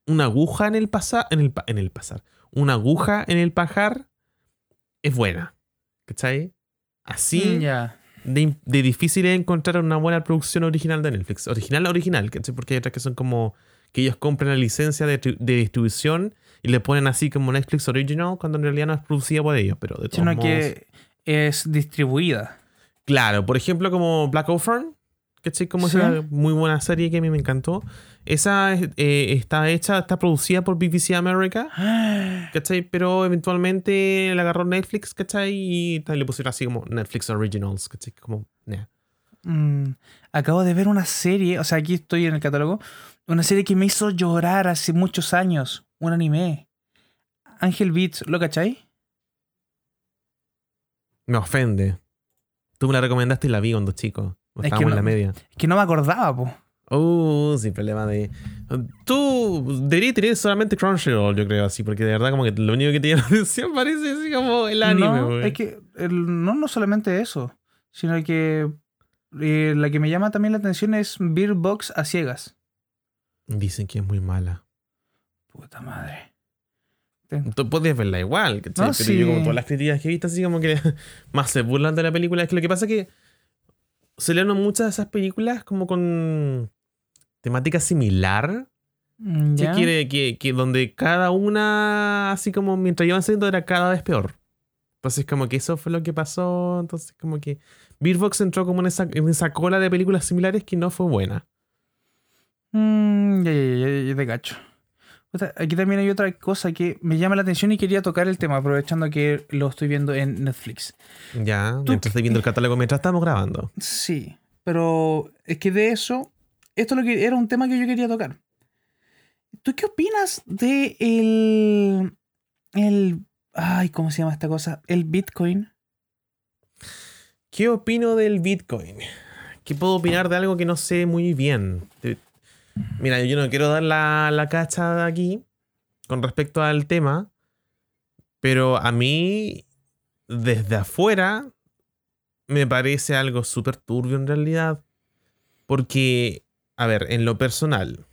una aguja en el pasar, en el, en el pasar, una aguja en el pajar es buena. ¿Cachai? Así Mm, Ya. de, de difícil es encontrar una buena producción original de Netflix. Original, original, ¿cachai? Porque hay otras que son como que ellos compran la licencia de, de distribución y le ponen así como Netflix Original cuando en realidad no es producida por ellos, pero de todos Sino modos- que es distribuida. Claro, por ejemplo como Black Ophern, ¿cachai? Como Sí. esa muy buena serie que a mí me encantó. Esa es- eh, está hecha, está producida por BBC America. ¿Cachai? Pero eventualmente la agarró Netflix, ¿cachai? Y le pusieron así como Netflix Originals, ¿cachai? Como. Mm, acabo de ver una serie, o sea, aquí estoy en el catálogo, una serie que me hizo llorar hace muchos años, un anime. Ángel Beats, ¿lo cachai? Me ofende. Tú me la recomendaste y la vi cuando chico. Es Estábamos que en no- la media. Que no me acordaba, po. Uh, sin problema de. Tú deberías tener solamente Crunchyroll, yo creo, así, porque de verdad, como que lo único que te llama la atención parece así como el anime, no, es que el- no, no solamente eso, sino que eh, la que me llama también la atención es Beer Box a ciegas. Dicen que es muy mala. Puta madre. Ten- Tú podías verla igual, ¿cachai? No, Pero sí. yo, como todas las críticas que he visto, así como que más se burlan de la película. Es que lo que pasa es que se leen muchas de esas películas como con temática similar. Mm, que ¿ya? quiere que, que donde cada una, así como mientras iban saliendo, era cada vez peor. Entonces, como que eso fue lo que pasó. Entonces, como que Beerbox entró como en esa, en esa cola de películas similares que no fue buena. Mm, ya, ya, ya, ya, ya te cacho. Aquí también hay otra cosa que me llama la atención y quería tocar el tema, aprovechando que lo estoy viendo en Netflix. Ya, ¿Tú mientras estoy viendo el catálogo, mientras estamos grabando. Sí, pero es que de eso, esto es lo que era un tema que yo quería tocar. ¿Tú qué opinas de el, el, ay, ¿cómo se llama esta cosa? El Bitcoin. ¿Qué opino del Bitcoin? ¿Qué puedo opinar de algo que no sé muy bien? Mira, yo no quiero dar la, la cacha aquí con respecto al tema, pero a mí, desde afuera, me parece algo súper turbio en realidad. Porque, a ver, en lo personal,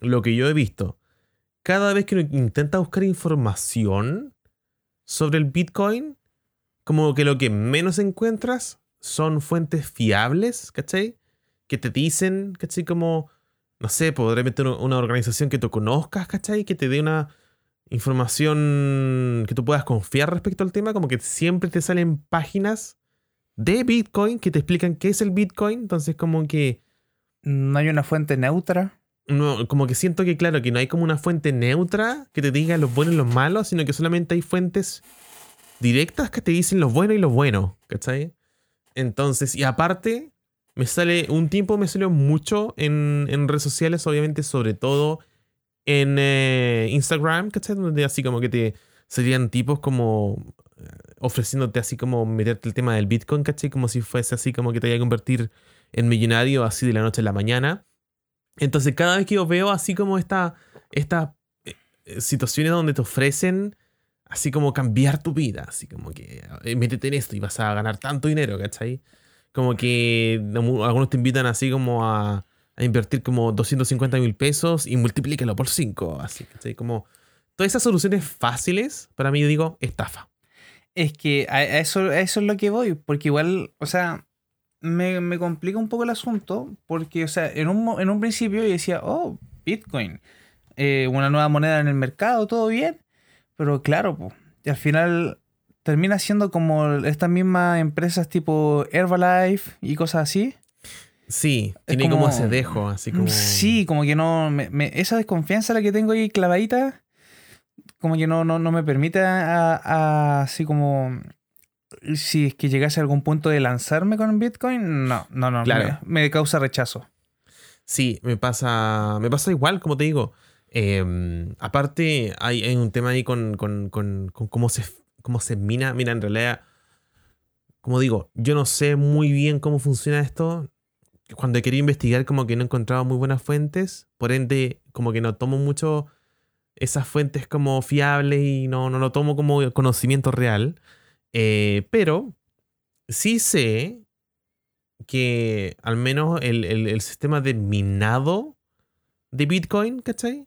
lo que yo he visto, cada vez que intenta buscar información sobre el Bitcoin, como que lo que menos encuentras son fuentes fiables, ¿cachai? Que te dicen, ¿cachai? Como, no sé, podré meter una organización que tú conozcas, ¿cachai? Que te dé una información que tú puedas confiar respecto al tema, como que siempre te salen páginas de Bitcoin que te explican qué es el Bitcoin, entonces como que no hay una fuente neutra. No, como que siento que, claro, que no hay como una fuente neutra que te diga los buenos y los malos, sino que solamente hay fuentes directas que te dicen los buenos y los buenos, ¿cachai? Entonces, y aparte, me sale, un tiempo me salió mucho en, en redes sociales, obviamente, sobre todo en eh, Instagram, ¿cachai? Donde así como que te salían tipos como eh, ofreciéndote así como meterte el tema del Bitcoin, ¿cachai? Como si fuese así como que te iba a convertir en millonario así de la noche a la mañana. Entonces, cada vez que yo veo así como esta, estas eh, situaciones donde te ofrecen así como cambiar tu vida, así como que métete en esto y vas a ganar tanto dinero, ¿cachai? Como que algunos te invitan así como a, a invertir como 250 mil pesos y multiplícalo por 5. Así, ¿cachai? Como todas esas soluciones fáciles, para mí yo digo, estafa. Es que a eso, eso es lo que voy, porque igual, o sea, me, me complica un poco el asunto, porque, o sea, en un, en un principio yo decía, oh, Bitcoin, eh, una nueva moneda en el mercado, todo bien, pero claro, pues, al final termina siendo como estas mismas empresas tipo Herbalife y cosas así. Sí, tiene como, ese dejo, así como. Sí, como que no. esa desconfianza la que tengo ahí clavadita, como que no, no, no me permite así como. Si es que llegase a algún punto de lanzarme con Bitcoin, no, no, no. Me, causa rechazo. Sí, me pasa. Me pasa igual, como te digo. Em, aparte, hay, un tema ahí con, con, con, con cómo se cómo se mina. Mira, en realidad, como digo, yo no sé muy bien cómo funciona esto. Cuando querido investigar, como que no he encontrado muy buenas fuentes. Por ende, como que no tomo mucho esas fuentes como fiables y no, no lo tomo como conocimiento real. Eh, pero sí sé que al menos el, el, sistema de minado de Bitcoin, ¿cachai?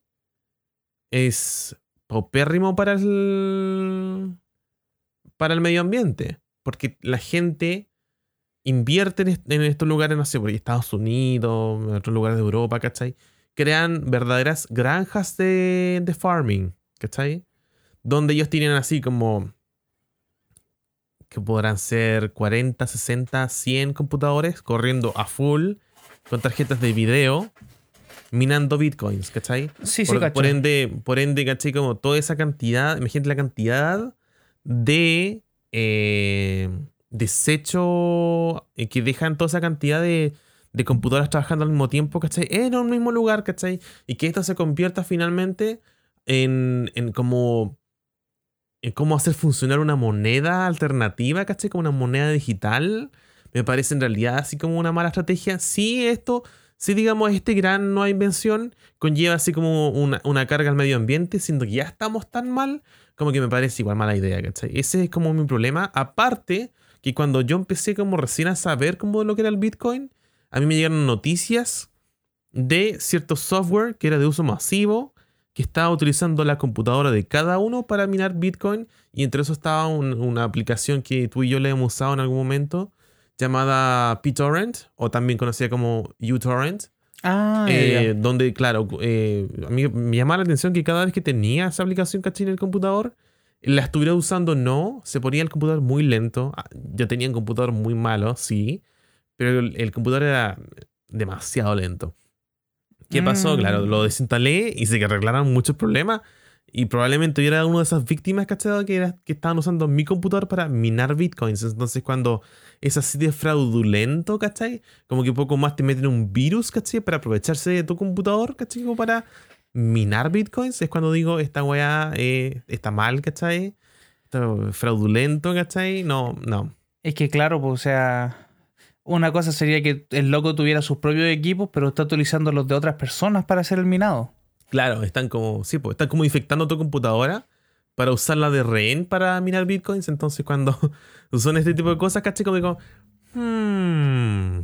Es paupérrimo para el, para el medio ambiente. Porque la gente invierte en, estos lugares, no sé, por Estados Unidos, en otros lugares de Europa, ¿cachai? Crean verdaderas granjas de, de farming, ¿cachai? Donde ellos tienen así como que podrán ser 40, 60, 100 computadores corriendo a full con tarjetas de video minando bitcoins, ¿cachai? Sí, sí, por, por ende, por ende, ¿cachai? Como toda esa cantidad, imagínate la cantidad de eh, desecho eh, que dejan toda esa cantidad de, de computadoras trabajando al mismo tiempo, ¿cachai? En un mismo lugar, ¿cachai? Y que esto se convierta finalmente en, en como en cómo hacer funcionar una moneda alternativa, ¿cachai? Como una moneda digital. Me parece en realidad así como una mala estrategia. Sí, esto, sí digamos, este gran nueva invención conlleva así como una, una carga al medio ambiente, siendo que ya estamos tan mal como que me parece igual mala idea, ¿cachai? Ese es como mi problema. Aparte, que cuando yo empecé como recién a saber cómo lo que era el Bitcoin, a mí me llegaron noticias de cierto software que era de uso masivo, que estaba utilizando la computadora de cada uno para minar Bitcoin, y entre eso estaba una aplicación que tú y yo le hemos usado en algún momento, llamada PTorrent, o también conocida como uTorrent, Ah, eh, donde, claro, eh, a mí me llamaba la atención que cada vez que tenía esa aplicación cachín en el computador, la estuviera usando no, se ponía el computador muy lento. Ah, yo tenía un computador muy malo, sí, pero el, computador era demasiado lento. ¿Qué pasó? Claro, lo mm. desinstalé y se arreglaron muchos problemas. Y probablemente yo era una de esas víctimas, ¿cachai? Que, que estaban usando mi computador para minar bitcoins. Entonces, cuando es así de fraudulento, ¿cachai? Como que poco más te meten un virus, ¿cachai? Para aprovecharse de tu computador, ¿cachai? Para minar bitcoins. Es cuando digo, esta weá eh, está mal, ¿cachai? Está fraudulento, ¿cachai? No, no. Es que claro, pues, o sea, una cosa sería que el loco tuviera sus propios equipos, pero está utilizando los de otras personas para hacer el minado. Claro, están como, sí, pues están como infectando tu computadora para usarla de rehén para minar bitcoins. Entonces, cuando son este tipo de cosas, ¿cachai? Como digo, hmm.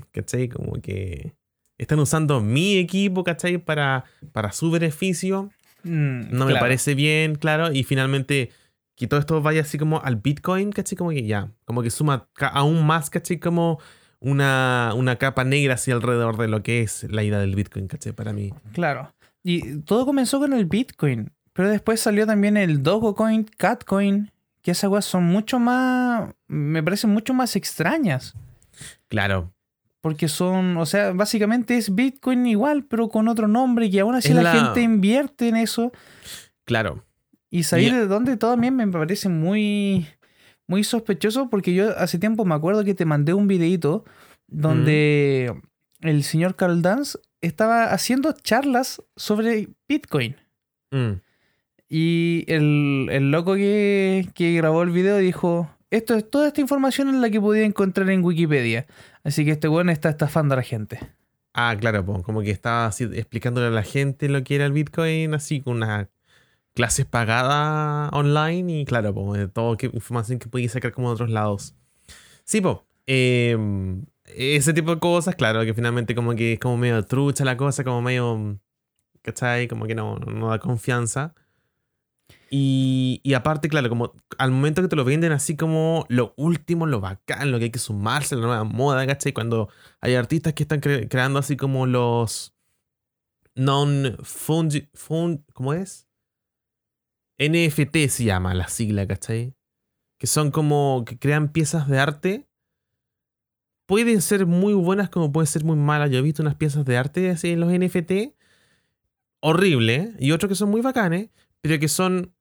Como que están usando mi equipo, ¿cachai? Para, para su beneficio. Mm, no me parece bien, claro. Y finalmente, que todo esto vaya así como al bitcoin, ¿cachai? Como que ya, como que suma aún más, ¿cachai? Como una, una capa negra así alrededor de lo que es la idea del bitcoin, ¿cachai? Para mí. Claro. Y todo comenzó con el Bitcoin, pero después salió también el Dogecoin, Catcoin, que esas cosas son mucho más, me parecen mucho más extrañas. Claro. Porque son, o sea, básicamente es Bitcoin igual, pero con otro nombre, y aún así la, gente invierte en eso. Claro. Y salir de dónde también me parece muy, muy sospechoso, porque yo hace tiempo me acuerdo que te mandé un videito donde el señor Carl Dance estaba haciendo charlas sobre Bitcoin. Mm. Y el, el loco que, que, grabó el video dijo, esto es toda esta información en la que podía encontrar en Wikipedia. Así que este weón está estafando a la gente. Ah, claro, como que estaba así explicándole a la gente lo que era el Bitcoin, así con unas clases pagadas online y claro, pues todo que, información que podía sacar como de otros lados. Sí, pues, ese tipo de cosas, claro, que finalmente como que es como medio trucha la cosa, como medio, ¿cachai? Como que no, no da confianza. Y, y, aparte, claro, como al momento que te lo venden así como lo último, lo bacán, lo que hay que sumarse, la nueva moda, ¿cachai? Cuando hay artistas que están creando así como los non-fund... Fund, ¿Cómo es? NFT se llama la sigla, ¿cachai? Que son como que crean piezas de arte. Pueden ser muy buenas como pueden ser muy malas. Yo he visto unas piezas de arte así en los NFT. Horrible. Y otros que son muy bacanes. Pero que son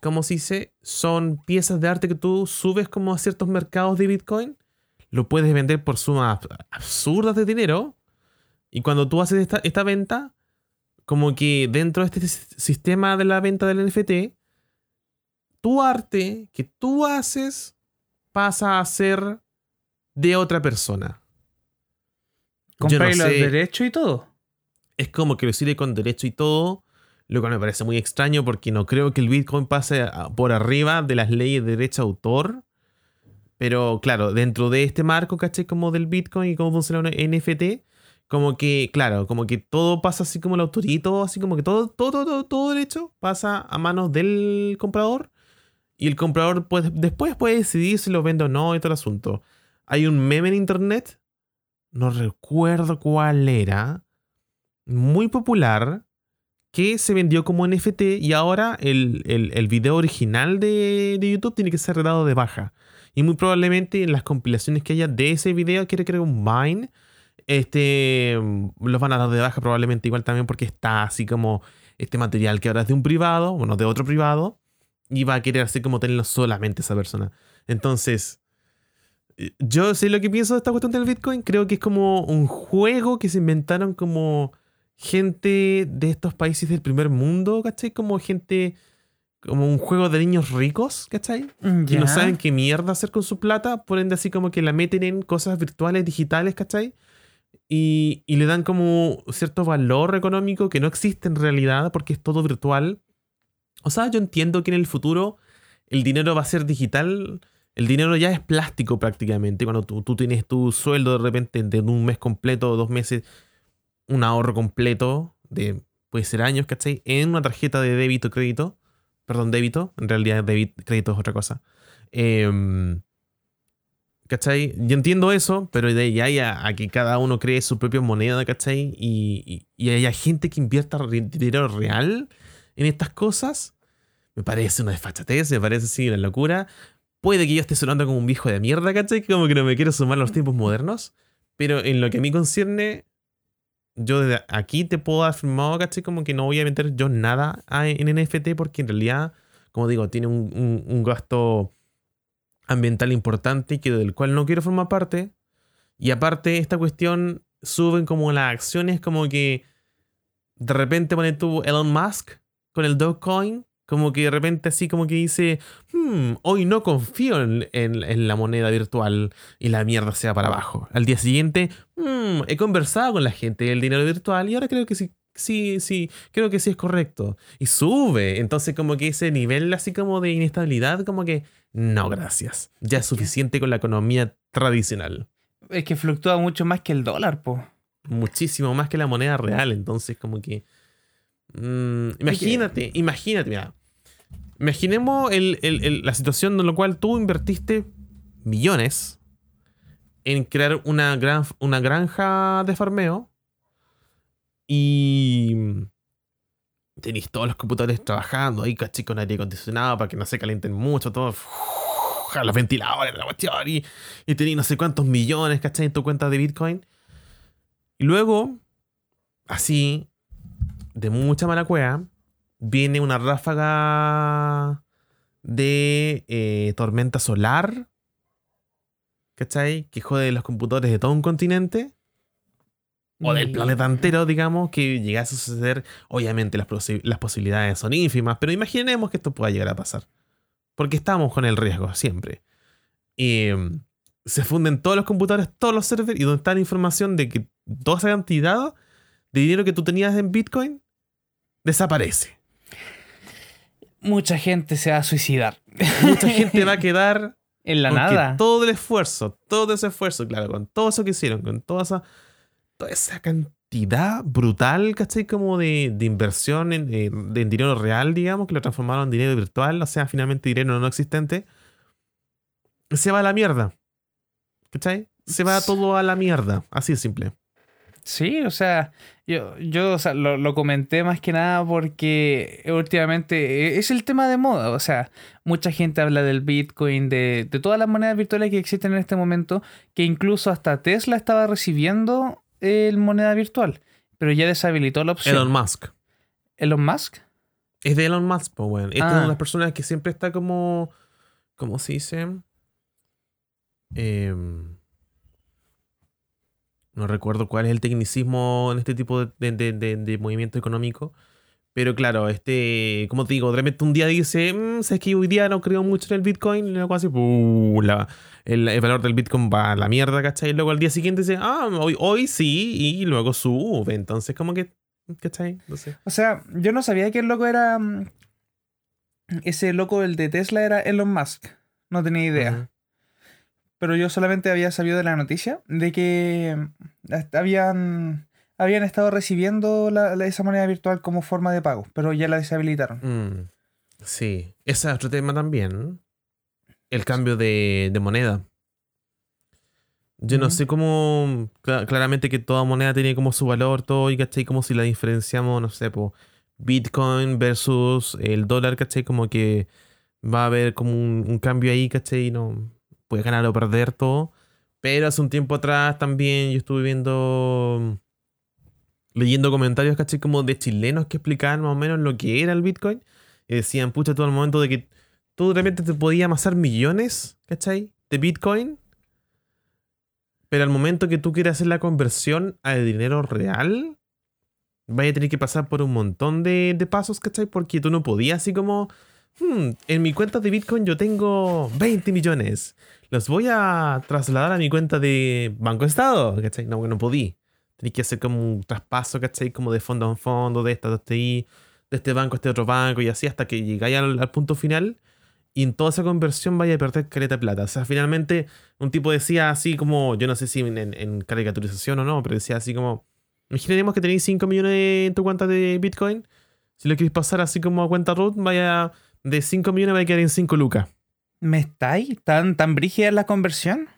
como se dice, son piezas de arte que tú subes como a ciertos mercados de Bitcoin, lo puedes vender por sumas absurdas de dinero. Y cuando tú haces esta, venta, como que dentro de este sistema de la venta del NFT, tu arte que tú haces pasa a ser de otra persona. Comprar los derechos y todo. Es como que lo sirve con derecho y todo lo cual me parece muy extraño porque no creo que el Bitcoin pase por arriba de las leyes de derecho de autor. Pero claro, dentro de este marco, ¿caché? Como del Bitcoin y cómo funciona un NFT, como que, claro, como que todo pasa así como el autorito, así como que todo, todo, todo, todo derecho pasa a manos del comprador. Y el comprador pues, después puede decidir si lo vende o no y todo el asunto. Hay un meme en internet, no recuerdo cuál era, muy popular, que se vendió como NFT y ahora el, el, video original de, YouTube tiene que ser dado de baja. Y muy probablemente en las compilaciones que haya de ese video, quiere crear un Vine, este, los van a dar de baja probablemente igual también porque está así como este material que ahora es de un privado, bueno, de otro privado, y va a querer así como tenerlo solamente esa persona. Entonces, yo sé lo que pienso de esta cuestión del Bitcoin, creo que es como un juego que se inventaron como gente de estos países del primer mundo, ¿cachai? Como gente, como un juego de niños ricos, ¿cachai? Mm, que no saben qué mierda hacer con su plata, por ende así como que la meten en cosas virtuales, digitales, ¿cachai? Y, y le dan como cierto valor económico que no existe en realidad porque es todo virtual. O sea, yo entiendo que en el futuro el dinero va a ser digital. El dinero ya es plástico prácticamente. Cuando tú, tú tienes tu sueldo de repente de un mes completo dos meses, un ahorro completo de, puede ser años, ¿cachai? En una tarjeta de débito crédito. Perdón, débito. En realidad, débito, crédito es otra cosa. Eh, ¿Cachai? Yo entiendo eso, pero de ahí a, que cada uno cree su propia moneda, ¿cachai? Y, y, haya gente que invierta dinero real en estas cosas, me parece una desfachatez, me parece así una locura. Puede que yo esté sonando como un viejo de mierda, ¿cachai? Como que no me quiero sumar a los tiempos modernos, pero en lo que a mí concierne, yo desde aquí te puedo afirmar, ¿cachai? Como que no voy a meter yo nada en NFT porque en realidad, como digo, tiene un, gasto ambiental importante que del cual no quiero formar parte. Y aparte, esta cuestión suben como las acciones, como que de repente pone tú Elon Musk con el Dogecoin como que de repente así como que dice, hmm, hoy no confío en, la moneda virtual y la mierda sea para abajo. Al día siguiente, hmm, he conversado con la gente del dinero virtual y ahora creo que sí, sí, sí, creo que sí es correcto. Y sube. Entonces como que ese nivel así como de inestabilidad, como que, no, gracias. Ya es suficiente con la economía tradicional. Es que fluctúa mucho más que el dólar, po. Muchísimo más que la moneda real. Entonces como que... Mm, imagínate, imagínate, mira, Imaginemos la situación en la cual tú invertiste millones en crear una, gran, una granja de farmeo y tenéis todos los computadores trabajando ahí, caché con aire acondicionado para que no se calienten mucho, todo. los ventiladores, la cuestión, y, y tenías no sé cuántos millones. En tu cuenta de Bitcoin. Y luego, así, de mucha mala cueva, viene una ráfaga de eh, tormenta solar, ¿cachai? Que jode los computadores de todo un continente. O del planeta entero, digamos, que llegase a suceder. Obviamente las, las posibilidades son ínfimas, pero imaginemos que esto pueda llegar a pasar. Porque estamos con el riesgo, siempre. Y mm, se funden todos los computadores, todos los servers, y donde está la información de que toda esa cantidad de dinero que tú tenías en Bitcoin desaparece. Mucha gente se va a suicidar. Mucha gente va a quedar en la nada. Todo el esfuerzo, todo ese esfuerzo, claro, con todo eso que hicieron, con toda esa, toda esa cantidad brutal, ¿cachai? Como de, de inversión en, eh, en, dinero real, digamos, que lo transformaron en dinero virtual, o sea, finalmente dinero no existente, se va a la mierda. ¿Cachai? Se va todo a la mierda, así de simple. Sí, o sea, yo, yo o sea, lo, comenté más que nada porque últimamente e, es el tema de moda. O sea, mucha gente habla del Bitcoin, de, de todas las monedas virtuales que existen en este momento, que incluso hasta Tesla estaba recibiendo el moneda virtual, pero ya deshabilitó la opción. Elon Musk. ¿Elon Musk? Es de Elon Musk, pues, bueno. Esta es una de las ah. personas que siempre está como. ¿Cómo se dice? Eh no recuerdo cuál es el tecnicismo en este tipo de, movimiento económico. Pero claro, este, como te digo, de repente un día dice, mmm, sabes que hoy día no creo mucho en el Bitcoin, y luego así, el, valor del Bitcoin va a la mierda, ¿cachai? Y luego al día siguiente dice, ah, hoy, hoy sí, y luego sube. Entonces, como que, ¿cachai? No sé. O sea, yo no sabía que el loco era. Mm, ese loco, el de Tesla, era Elon Musk. No tenía idea pero yo solamente había sabido de la noticia de que mm, habían, habían estado recibiendo la, esa moneda virtual como forma de pago, pero ya la deshabilitaron. Mm, sí, ese es otro tema también. El cambio de, moneda. Yo no sé cómo. Claramente que toda moneda tiene como su valor, todo, y ¿cachai? Como si la diferenciamos, no sé, por Bitcoin versus el dólar, ¿cachai? Como que va a haber como un, un cambio ahí, ¿cachai? No, puedes ganar o perder todo. Pero hace un tiempo atrás también yo estuve viendo, leyendo comentarios, ¿cachai? Como de chilenos que explicaban más o menos lo que era el Bitcoin. Y decían, pucha, todo el momento de que tú de repente te podías amasar millones, ¿cachai? De Bitcoin. Pero al momento que tú quieras hacer la conversión a dinero real, vaya a tener que pasar por un montón de, de pasos, ¿cachai? Porque tú no podías así como, hmm, en mi cuenta de Bitcoin yo tengo 20 millones los voy a trasladar a mi cuenta de Banco Estado, ¿cachai? No, no podí. Tenía que hacer como un traspaso, ¿cachai? Como de fondo a fondo, de esta, de este de este banco a este otro banco, y así hasta que llegáis al, punto final. Y en toda esa conversión vaya a perder caleta de plata. O sea, finalmente un tipo decía así como, yo no sé si en, caricaturización o no, pero decía así como, imaginemos que tenéis 5 millones en tu cuenta de Bitcoin. Si lo queréis pasar así como a cuenta root, vaya de 5 millones va a quedar en 5 lucas. ¿Me estáis? ¿Tan, tan brígida la conversión?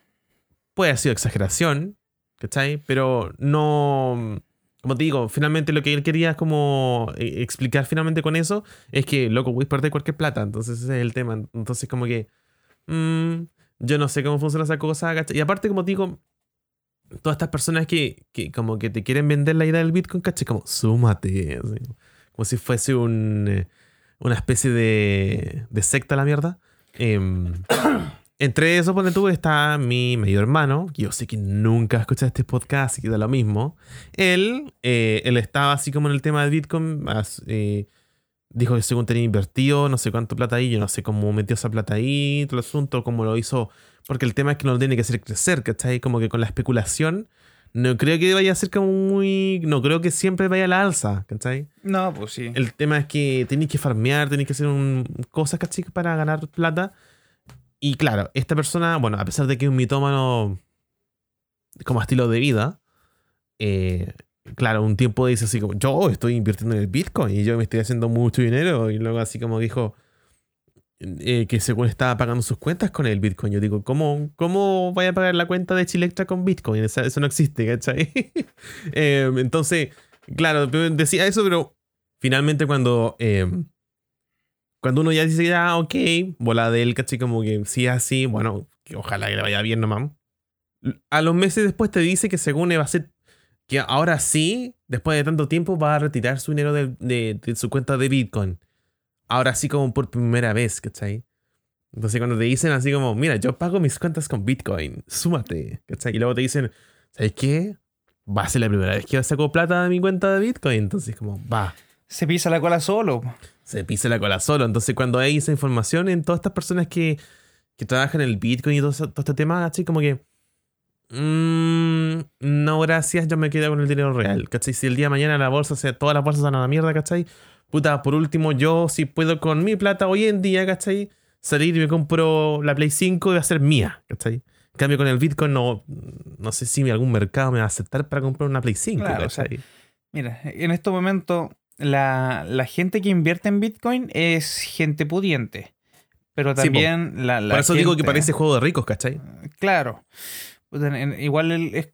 Puede haber sido exageración, ¿cachai? Pero no. Como te digo, finalmente lo que él quería como eh, explicar finalmente con eso es que, loco, puedes perder cualquier plata. Entonces ese es el tema. Entonces, como que. Mm, yo no sé cómo funciona esa cosa, ¿cachai? Y aparte, como te digo, todas estas personas que, que, como que te quieren vender la idea del Bitcoin, ¿cachai? Como, súmate. como si fuese un, eh, una especie de, de secta la mierda. Em, entre eso, ponte tú, está mi medio hermano, que yo sé que nunca ha escuchado este podcast, y que da lo mismo. Él, eh, él estaba así como en el tema de Bitcoin, eh, dijo que según tenía invertido no sé cuánto plata ahí, yo no sé cómo metió esa plata ahí, todo el asunto, cómo lo hizo, porque el tema es que no lo tiene que hacer crecer, ¿cachai? Como que con la especulación, no creo que vaya a ser como muy. No creo que siempre vaya a la alza, ¿cachai? No, pues sí. El tema es que tenéis que farmear, tenéis que hacer un, cosas, ¿cachai? Para ganar plata. Y claro, esta persona, bueno, a pesar de que es un mitómano como estilo de vida, eh, claro, un tiempo dice así como: Yo estoy invirtiendo en el Bitcoin y yo me estoy haciendo mucho dinero. Y luego, así como dijo eh, que según estaba pagando sus cuentas con el Bitcoin. Yo digo, ¿cómo, cómo vaya a pagar la cuenta de Chilectra con Bitcoin? Eso, no existe, ¿cachai? Em, entonces, claro, decía eso, pero finalmente cuando, em, cuando uno ya dice, ya, ok, bola de él, ¿cachai? Como que sí, así, bueno, que ojalá que le vaya bien nomás. A los meses después te dice que según va a ser, que ahora sí, después de tanto tiempo, va a retirar su dinero de, de su cuenta de Bitcoin. Ahora sí como por primera vez, ¿cachai? Entonces cuando te dicen así como, mira, yo pago mis cuentas con Bitcoin, súmate, ¿cachai? Y luego te dicen, ¿sabes qué? Va a ser la primera vez que saco plata de mi cuenta de Bitcoin. Entonces como, va. Se pisa la cola solo. Se pisa la cola solo. Entonces cuando hay esa información en todas estas personas que, que trabajan en el Bitcoin y todo, este tema, así como que... Mmm, no, gracias, yo me quedo con el dinero real, ¿cachai? Si el día de mañana la bolsa, se, todas las bolsas van a la mierda, ¿cachai? Puta, por último, yo si puedo con mi plata hoy en día, ¿cachai? salir y me compro la Play 5 y va a ser mía, ¿cachai? En cambio, con el Bitcoin no, no sé si algún mercado me va a aceptar para comprar una Play 5, mira, en este momento la, gente que invierte en Bitcoin es gente pudiente. Pero también la, Por eso digo que parece juego de ricos, ¿cachai? Claro. Igual es,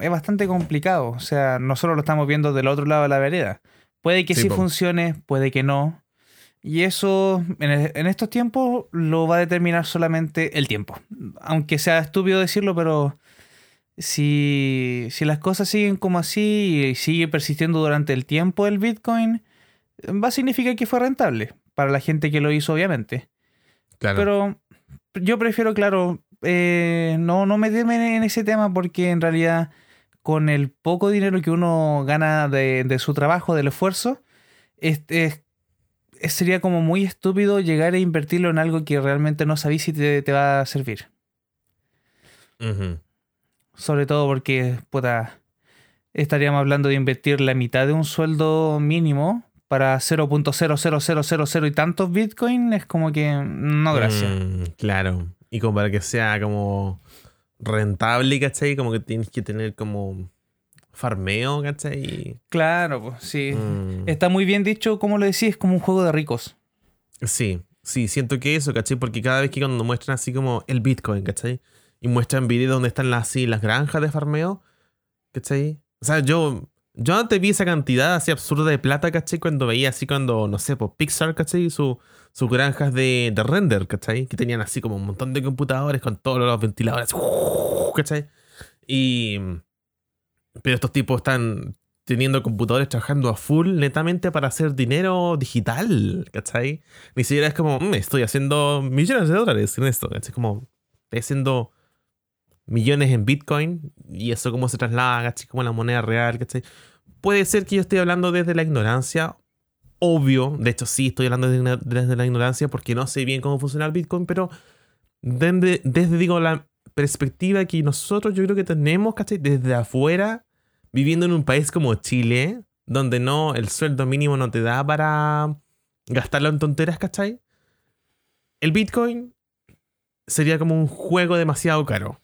es bastante complicado. O sea, nosotros lo estamos viendo del otro lado de la vereda. Puede que sí, funcione, puede que no. Y eso en, estos tiempos lo va a determinar solamente el tiempo. Aunque sea estúpido decirlo, pero si, si las cosas siguen como así y sigue persistiendo durante el tiempo el Bitcoin, va a significar que fue rentable para la gente que lo hizo, obviamente. Claro. Pero yo prefiero, claro, eh, no, no meterme en ese tema porque en realidad con el poco dinero que uno gana de, de su trabajo, del esfuerzo, es, es sería como muy estúpido llegar a invertirlo en algo que realmente no sabéis si te, va a servir. Sobre todo porque, puta, estaríamos hablando de invertir la mitad de un sueldo mínimo para 0.00000 y tantos bitcoin, es como que no, gracias. Mm, claro. Y como para que sea como rentable, ¿cachai? Como que tienes que tener como farmeo, ¿cachai? Claro, pues sí. Mm. Está muy bien dicho, como lo decís, es como un juego de ricos. Sí, sí, siento que eso, ¿cachai? Porque cada vez que cuando muestran así como el Bitcoin, ¿cachai? Y muestran videos donde están las, así, las granjas de farmeo, ¿cachai? O sea, yo, yo antes vi esa cantidad así absurda de plata, ¿cachai? Cuando veía así cuando, no sé, pues Pixar, ¿cachai? Su, sus granjas de, de render, ¿cachai? Que tenían así como un montón de computadores con todos los ventiladores, ¿cachai? Y pero estos tipos están teniendo computadores trabajando a full netamente para hacer dinero digital, ¿cachai? Ni siquiera es como, me mm, estoy haciendo millones de dólares en esto, ¿cachai? Como, estoy haciendo millones en Bitcoin y eso cómo se traslada, ¿cachai? Como la moneda real, ¿cachai? Puede ser que yo esté hablando desde la ignorancia, obvio, de hecho sí estoy hablando desde, la ignorancia porque no sé bien cómo funciona el Bitcoin, pero desde, desde digo, la perspectiva que nosotros yo creo que tenemos, ¿cachai? Desde afuera, viviendo en un país como Chile, donde no, el sueldo mínimo no te da para gastarlo en tonteras, ¿cachai? El Bitcoin sería como un juego demasiado caro.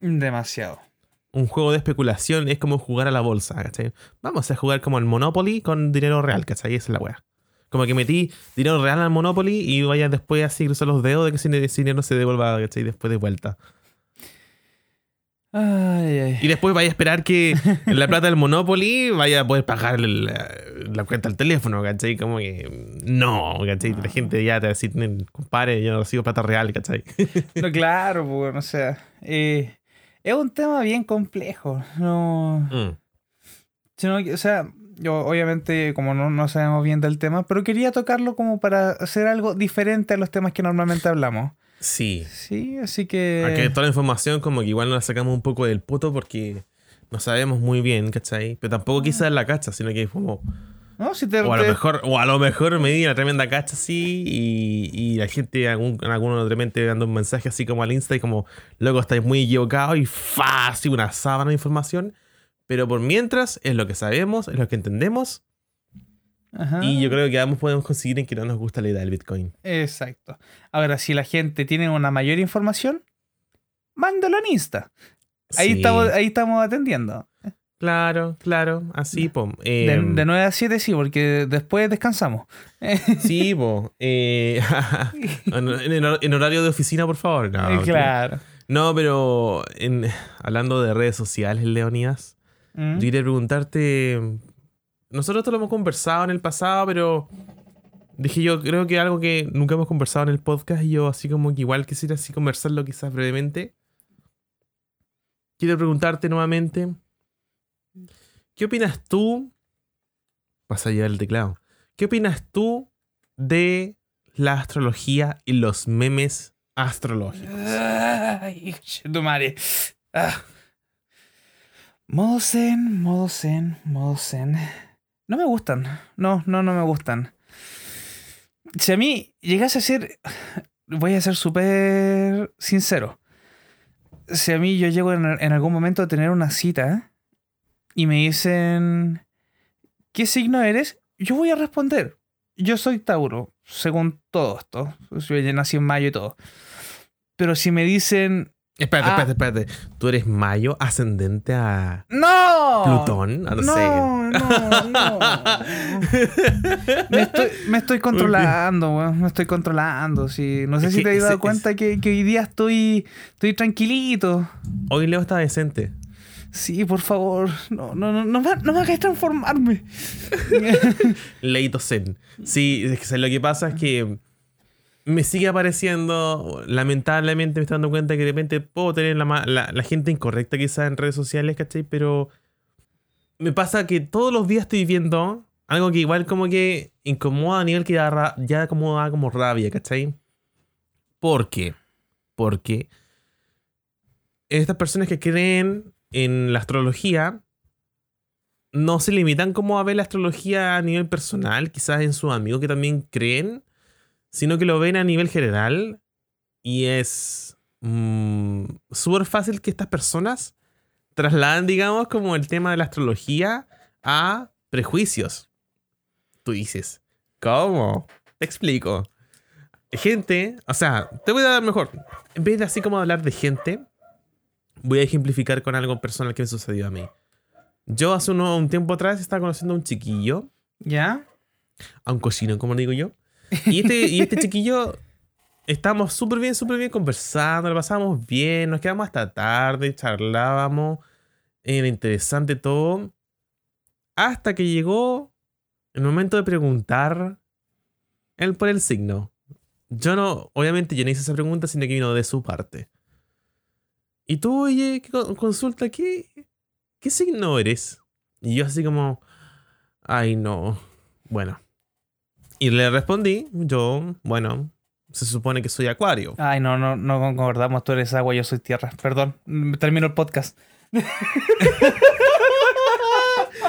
Demasiado. Un juego de especulación es como jugar a la bolsa, ¿cachai? Vamos a jugar como el Monopoly con dinero real, ¿cachai? Esa es la wea. Como que metí dinero real al Monopoly y vaya después así cruzar los dedos de que ese dinero se devuelva, ¿cachai? Después de vuelta. Y después vaya a esperar que la plata del Monopoly vaya a poder pagar la, cuenta al teléfono, ¿cachai? Como que no, ¿cachai? La gente ya te va a decir, compadre, yo no recibo plata real, ¿cachai? no, claro, pues, o sea, eh, es un tema bien complejo. No. Mm. o sea, yo obviamente como no, no, sabemos bien del tema, pero quería tocarlo como para hacer algo diferente a los temas que normalmente hablamos. Sí. Sí, así que... Aquí toda la información como que igual nos la sacamos un poco del puto porque no sabemos muy bien, ¿cachai? Pero tampoco dar la cacha, sino que es como... No, si te, o, a lo mejor, o a lo mejor me di una tremenda cacha así y, y la gente, algún, alguno de repente dando un mensaje así como al Insta y como, luego estáis muy equivocados y fácil, una sábana de información. Pero por mientras es lo que sabemos, es lo que entendemos. Y yo creo que ambos podemos conseguir en que no nos gusta la idea del Bitcoin. Exacto. Ahora, si la gente tiene una mayor información, mándalo en Insta. Ahí, estamos, ahí estamos atendiendo. Claro, claro, así, po. de, em, de, 9 a 7 sí, porque después descansamos. sí, po. Eh, en, horario de oficina, por favor. No, claro. No, pero hablando de redes sociales, Leonidas, ¿Mm? yo quería preguntarte. Nosotros esto lo hemos conversado en el pasado, pero Dije yo, creo que algo que nunca hemos conversado en el podcast y yo así como que igual quisiera así conversarlo quizás brevemente. Quiero preguntarte nuevamente, ¿qué opinas tú? Vas a llevar el teclado. ¿Qué opinas tú de la astrología y los memes astrológicos? Ay, tu madre. Ah. Zen, modo zen. No me gustan. No, no, no me gustan. Si a mí llegase a ser. Voy a ser súper sincero. Si a mí yo llego en algún momento a tener una cita y me dicen. ¿Qué signo eres? Yo voy a responder. Yo soy Tauro, según todo esto. Yo nací en mayo y todo. Pero si me dicen. Espérate, Ah. espérate, espérate. ¿Tú eres Mayo ascendente a ¡No! Plutón? Ah, no, sé. No, no, no. me, estoy, me estoy controlando, weón. Me estoy controlando. Sí. No sé Es si te has dado cuenta que, que hoy día estoy, estoy tranquilito. Hoy Leo está decente. Sí, por favor. No, no, no, no, me, no me transformarme. Leito Zen. Sí, lo que pasa es que me sigue apareciendo, lamentablemente me estoy dando cuenta que de repente puedo tener la, la- la gente incorrecta quizás en redes sociales, ¿cachai? Pero me pasa que todos los días estoy viendo algo que igual como que incomoda a nivel que ya, ya como da como rabia, ¿cachai? ¿Por qué? Porque estas personas que creen en la astrología no se limitan como a ver la astrología a nivel personal, quizás en sus amigos que también creen, sino que lo ven a nivel general y es mm, súper fácil que estas personas trasladan, digamos, como el tema de la astrología a prejuicios. Tú dices, ¿cómo? Te explico. Gente, o sea, te voy a dar mejor. En vez de así como hablar de gente, voy a ejemplificar con algo personal que me sucedió a mí. Yo hace uno- un tiempo atrás estaba conociendo a un chiquillo, ¿Ya? a un cochino, como digo yo. Y este, y este chiquillo, estábamos súper bien, súper bien conversando, lo pasábamos bien, nos quedamos hasta tarde, charlábamos, era interesante todo. Hasta que llegó el momento de preguntar él por el signo. Yo no, obviamente yo no hice esa pregunta, sino que vino de su parte. Y tú, oye, ¿qué co- consulta, ¿qué, ¿qué signo eres? Y yo así como, ay no, bueno. Y le respondí, yo, bueno, se supone que soy acuario. Ay, no, no, no concordamos. Tú eres agua, yo soy tierra. Perdón. Termino el podcast.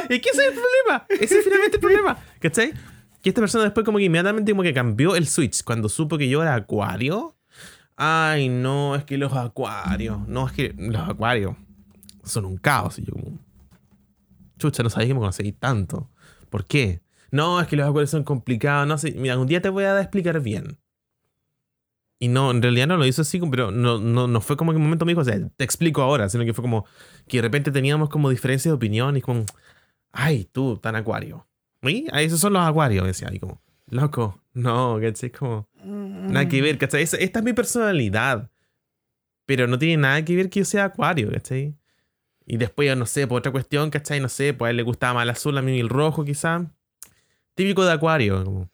¿Y qué es el problema? Ese es finalmente el problema. ¿Cachai? Que esta persona después como que inmediatamente como que cambió el switch cuando supo que yo era acuario. Ay, no, es que los acuarios. No, es que los acuarios son un caos. Y yo como... Chucha, no sabía que me conocéis tanto. ¿Por qué? No, es que los acuarios son complicados. No sé. Mira, un día te voy a explicar bien. Y no, en realidad no lo hizo así, pero no, no, no fue como que un momento me dijo, o sea, te explico ahora, sino que fue como que de repente teníamos como diferencias de opinión y como, ay, tú, tan acuario. ¿Y? Esos son los acuarios, decía. Y como, loco, no, ¿cachai? Como, nada que ver, ¿cachai? Esta es mi personalidad. Pero no tiene nada que ver que yo sea acuario, ¿cachai? Y después, yo no sé, por otra cuestión, ¿cachai? No sé, pues a él le gustaba más el azul, a mí el rojo, quizá. Típico de acuario, como,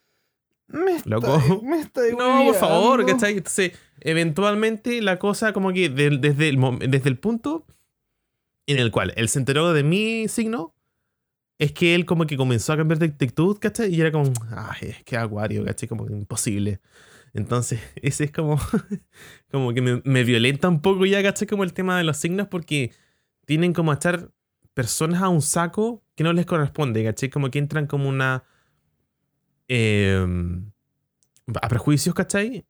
Me estoy, Loco. Me estoy no, por favor. ¿cachai? Entonces, eventualmente la cosa como que desde, el, desde el punto en el cual él se enteró de mi signo, es que él como que comenzó a cambiar de actitud, ¿cachai? Y era como, ay, es que acuario, ¿cachai? Como que imposible. Entonces, ese es como, como que me, violenta un poco ya, ¿cachai? Como el tema de los signos porque tienen como a echar personas a un saco que no les corresponde, ¿cachai? Como que entran como una... eh, a prejuicios, ¿cachai?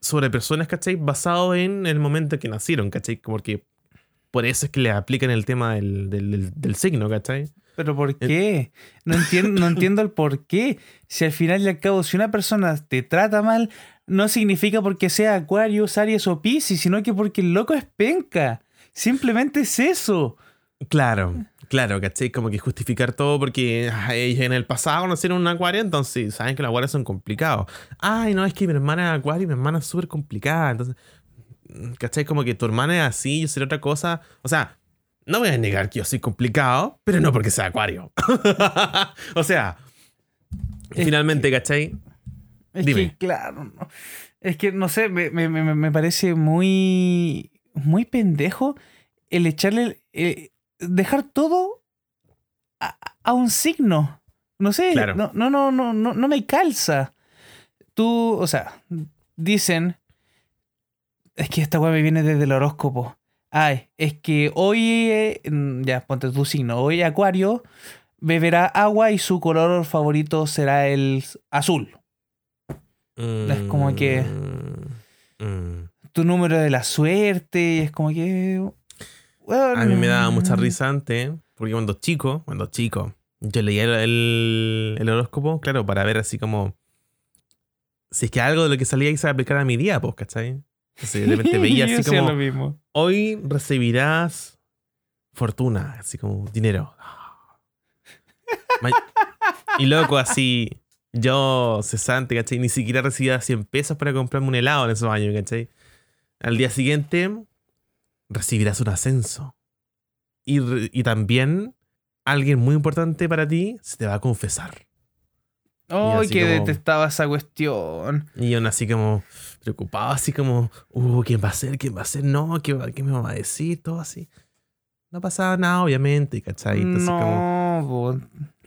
Sobre personas, ¿cachai? Basado en el momento en que nacieron, ¿cachai? Porque por eso es que le aplican el tema del, del, del- del signo, ¿cachai? ¿Pero por qué? No entiendo, no entiendo el por qué. Si al final y al cabo, si una persona te trata mal, no significa porque sea Aquarius, Aries o Pisces, sino que porque el loco es penca. Simplemente es eso. Claro, claro, ¿cachai? Como que justificar todo porque ay, en el pasado conocieron un acuario, entonces saben que los acuarios son complicados. Ay, no, es que mi hermana es acuario y mi hermana es súper complicada. Entonces, ¿cachai? Como que tu hermana es así, yo seré otra cosa. O sea, no voy a negar que yo soy complicado, pero no porque sea acuario. o sea, Finalmente, ¿cachai? Es que, claro, no. es que no sé, me, me, me, parece muy, muy pendejo el echarle, eh, dejar todo a, un signo. No sé, no, no, no, no, no, no me calza. Tú, o sea, dicen, es que esta weá me viene desde el horóscopo. Ay, es que hoy, eh, ya, ponte tu signo, hoy Acuario beberá agua y su color favorito será el azul. Es como que mm, mm. tu número de la suerte, es como que... a mí me daba mucha risa antes, porque cuando chico, cuando chico, yo leía el, el, horóscopo, claro, para ver así como si es que algo de lo que salía iba a aplicar a mi día, pues, ¿cachai? Entonces, de repente veía así como, mismo. hoy recibirás fortuna, así como dinero. y loco, así, yo, cesante, ¿cachai? Ni siquiera recibía 100 pesos para comprarme un helado en esos años, ¿cachai? Al día siguiente, recibirás un ascenso. Y, y también, alguien muy importante para ti se te va a confesar. ¡Ay, oh, que detestaba esa cuestión! Y yo así como preocupado, así como, uh, ¿quién va a ser? ¿Quién va a ser? No, ¿qué, qué me va a decir? Todo así. No pasaba nada, obviamente, ¿cachai? no,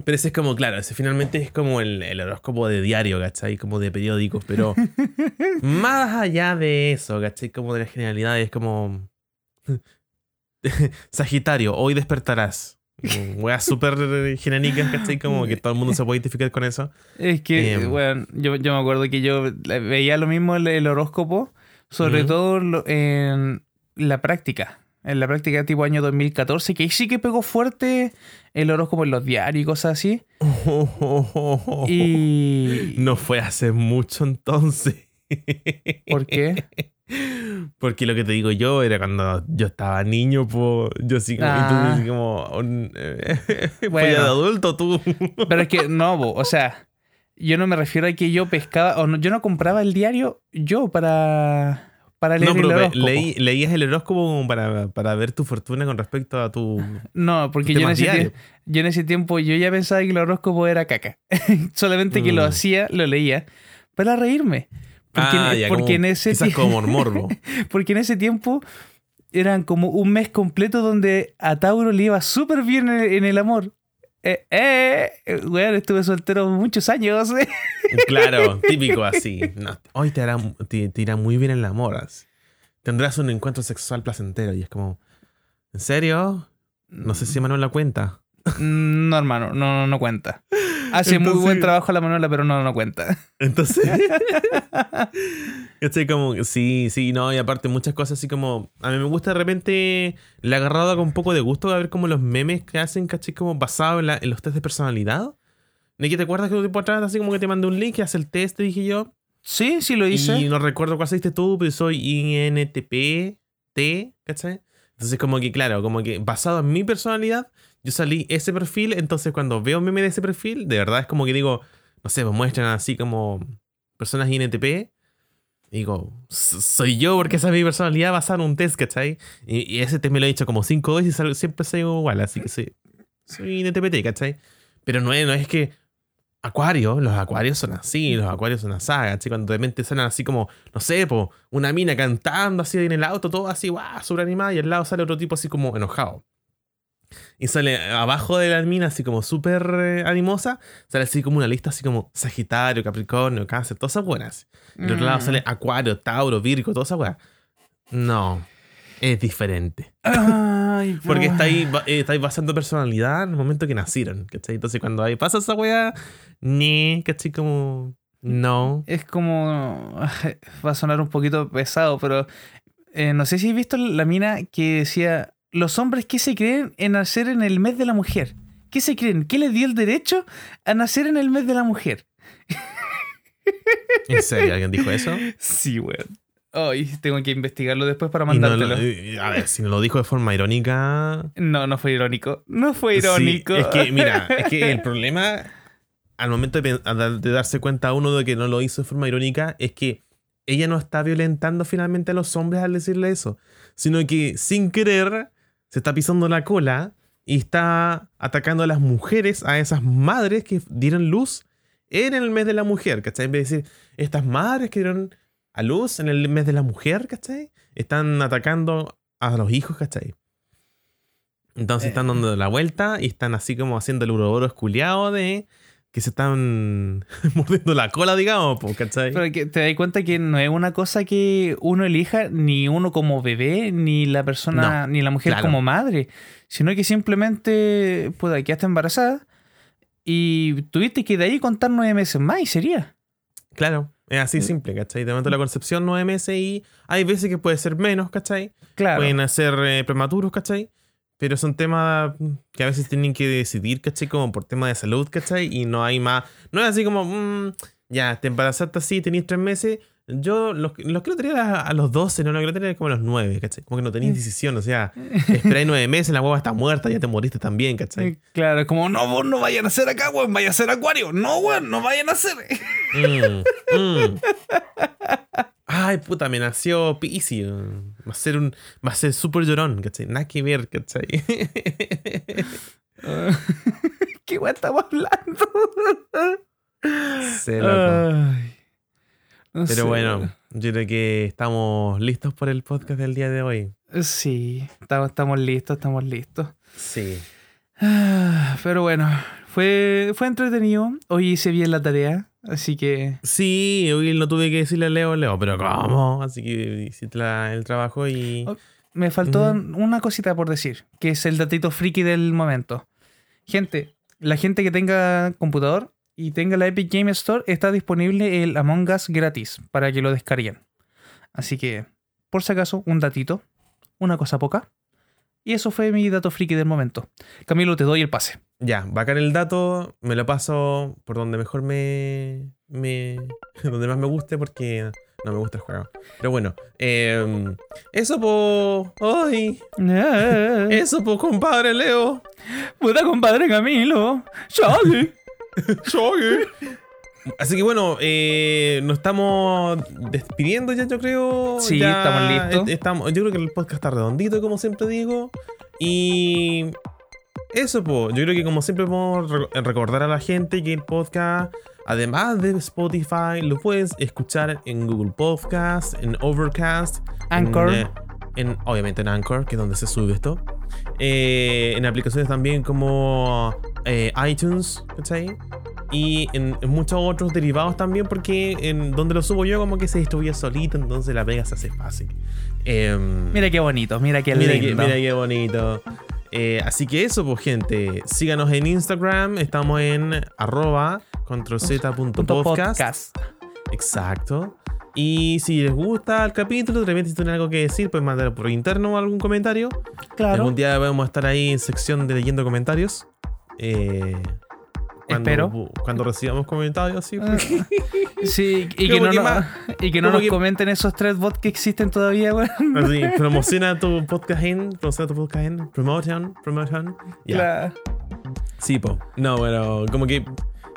Pero ese es como, claro, ese finalmente es como el, el horóscopo de diario, ¿cachai? Como de periódicos, pero más allá de eso, ¿cachai? Como de las generalidades, como... Sagitario, hoy despertarás. Weas súper genéricas, ¿cachai? Como que todo el mundo se puede identificar con eso. Es que, bueno, em, yo, yo, me acuerdo que yo veía lo mismo el, el horóscopo, sobre todo en la práctica. En la práctica tipo año 2014, que ahí sí que pegó fuerte el horóscopo en los diarios y cosas así. y... No fue hace mucho entonces. ¿Por qué? Porque lo que te digo yo era cuando yo estaba niño, pues yo sí como, ah. y tú como bueno, de adulto tú. Pero es que no, o sea, yo no me refiero a que yo pescaba, o no, yo no compraba el diario yo para para leer no, pero leías el horóscopo para, para, ver tu fortuna con respecto a tu. No, porque yo en, ese tiempo, yo en, ese tiempo, yo ya pensaba que el horóscopo era caca. Solamente que lo mm. hacía, lo leía para reírme. Porque, ah, porque en ese como morbo. porque en ese tiempo eran como un mes completo donde a Tauro le iba súper bien en, el amor. Eh, eh, weón, estuve soltero muchos años. claro, típico así. hoy te, hará, te, irá muy bien en el amor. Tendrás un encuentro sexual placentero y es como, ¿en serio? No sé si. Manuel la cuenta. Mm, no, hermano, no, no cuenta. Hace muy buen trabajo la Manuela, pero no, no cuenta. Entonces. estoy como, sí, sí, no, y aparte muchas cosas así como. A mí me gusta de repente. Le he agarrado con un poco de gusto a ver como los memes que hacen, caché, como basado en, los test de personalidad. ¿De qué te acuerdas que un tiempo atrás, así como que te mandé un link y hace el test, te dije yo? Sí, sí lo hice. Y no recuerdo cuál hiciste tú, pero soy INTP, T, ¿cachai? Entonces, como que, claro, como que basado en mi personalidad, yo salí ese perfil, entonces cuando veo meme de ese perfil, de verdad es como que digo, no sé, me muestran así como personas INTP. Y digo, soy yo porque esa es mi personalidad basada en un test, ¿cachai? Y, ese test me lo he dicho como cinco veces y siempre soy igual, así que soy, soy INTPT, ¿cachai? Pero no es, no es que Acuario, los acuarios son así, los acuarios son así, ¿cachai? Cuando de repente suenan así como, no sé, po, una mina cantando así en el auto, todo así, guau, sobreanimada, y al lado sale otro tipo así como enojado. Y sale abajo de la mina, así como súper eh, animosa, sale así como una lista, así como Sagitario, Capricornio, Cáncer, todas esas buenas. Y del otro lado sale mm. Acuario, Tauro, Virgo, todas esas buenas. No, es diferente. Porque está ahí, eh, está ahí basando personalidad en el momento que nacieron, ¿cachai? Entonces cuando ahí pasa esa wea, ni, ¿cachai? Como, no. Es como, va a sonar un poquito pesado, pero eh, no sé si has visto la mina que decía los hombres qué se creen en nacer en el mes de la mujer. ¿Qué se creen? ¿Qué les dio el derecho a nacer en el mes de la mujer? ¿En serio? ¿Alguien dijo eso? Sí, weón. Ay, tengo que investigarlo después para mandártelo. a ver, si no lo dijo de forma irónica. No, no fue irónico. No fue irónico. es que, mira, es que el problema, al momento de, de, darse cuenta uno de que no lo hizo de forma irónica, es que ella no está violentando finalmente a los hombres al decirle eso, sino que sin querer se está pisando la cola y está atacando a las mujeres, a esas madres que dieron luz en el mes de la mujer, ¿cachai? En vez de decir, estas madres que dieron a luz en el mes de la mujer, ¿cachai? Están atacando a los hijos, ¿cachai? Entonces están Eh. dando la vuelta y están así como haciendo el uroboro esculeado de que se están mordiendo la cola, digamos, po, ¿cachai? Pero que te das cuenta que no es una cosa que uno elija, ni uno como bebé, ni la persona, No, ni la mujer claro. como madre, sino que simplemente, pues, quedaste embarazada y tuviste que de ahí contar nueve meses más y sería. Claro, es así Mm. simple, ¿cachai? De momento la concepción nueve meses y hay veces que puede ser menos, ¿cachai? Claro. Pueden ser eh, prematuros, ¿cachai? Pero son temas que a veces tienen que decidir, ¿cachai? Como por tema de salud, ¿cachai? Y no hay más. No es así como, mm, ya, te embarazaste así, tenías tres meses. Yo los, los quiero tener a, a los 12, no los quiero tener como a los 9, ¿cachai? Como que no tenéis decisión, o sea, esperáis nueve meses, la hueva está muerta, ya te moriste también, ¿cachai? Eh, Claro, como, no, vos no vayan a hacer acá, weón, vaya a ser acuario. No, weón, no vayan a hacer. Mm, mm. Ay, puta, me nació Pisces. Va a ser un. Va a ser súper llorón, ¿cachai? Nada que ver, ¿cachai? ¿Qué weón estamos hablando? Sí, loco. Ay, no sé, Pero bueno, yo creo que estamos listos por el podcast del día de hoy. Sí, estamos, estamos listos, estamos listos. Sí. Ah, Pero bueno, fue, fue entretenido. Hoy hice bien la tarea, así que Sí, hoy no tuve que decirle a Leo, Leo, pero ¿cómo? Así que hiciste la- el trabajo y. Ok. me faltó una cosita por decir, que es el datito friki del momento. Gente, la gente que tenga computador y tenga la Epic Game Store, está disponible el Among Us gratis para que lo descarguen. Así que, por si acaso, un datito, una cosa poca. Y eso fue mi dato friki del momento. Camilo, te doy el pase. Ya, bacán el dato, me lo paso por donde mejor me. me donde más me guste porque no me gusta el juego. Pero bueno, em, eso po. ¡Ay! Eso po, compadre Leo. Puta compadre Camilo. Chale. Así que bueno, eh, nos estamos despidiendo ya, yo creo. Sí, Ya estamos listos. est- Estamos, yo creo que el podcast está redondito, como siempre digo. Y eso, pues, yo creo que como siempre podemos re- recordar a la gente que el podcast, además de Spotify, lo puedes escuchar en Google Podcast, en Overcast, Anchor. En, eh, en- obviamente en Anchor, que es donde se sube esto. Eh, en aplicaciones también como eh, iTunes, ¿cachai? Y en, en muchos otros derivados también, porque en donde lo subo yo, como que se distribuye solito, entonces la pega se hace fácil. Em, Mira qué bonito, mira qué mira, lindo. qué, mira qué bonito. Eh, así que eso, pues, gente. Síganos en Instagram. Estamos en arroba controlz.podcast. podcast. Exacto. Y si les gusta el capítulo, de repente si tienen algo que decir, pues mandarlo por interno o algún comentario. Claro. Algún día vamos a estar ahí en sección de leyendo comentarios. Eh, cuando, Espero. Cuando recibamos comentarios, sí. Ah, Sí, y que no, que nos- más- y que no nos que- comenten esos tres bots que existen todavía, weón. Así, promociona tu podcast en, promociona tu podcast en, promotion, promotion. Claro. Sí, po. No, bueno, como que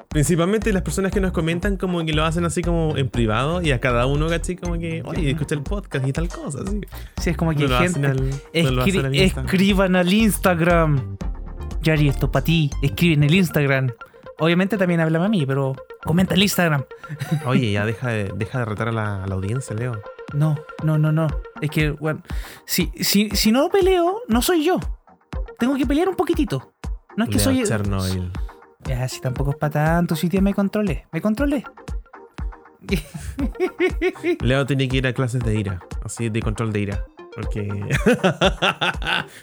principalmente las personas que nos comentan como que lo hacen así como en privado y a cada uno, ¿cachai? Como que, oye, escucha el podcast y tal cosa, así. Sí, es como que No gente. no al escriban al Instagram. Yari, esto para ti. Escribe en el Instagram. Obviamente también háblame a mí, pero comenta el Instagram. Oye, ya deja de, deja de retar a la, a la audiencia, Leo. No, no, no, no. Es que, bueno, si, si, si no peleo, no soy yo. Tengo que pelear un poquitito. No es que Leo soy. Chernobyl. Ya, si tampoco es para tanto, si tía me controlé. Me controlé. Leo tiene que ir a clases de ira, así de control de ira. Porque.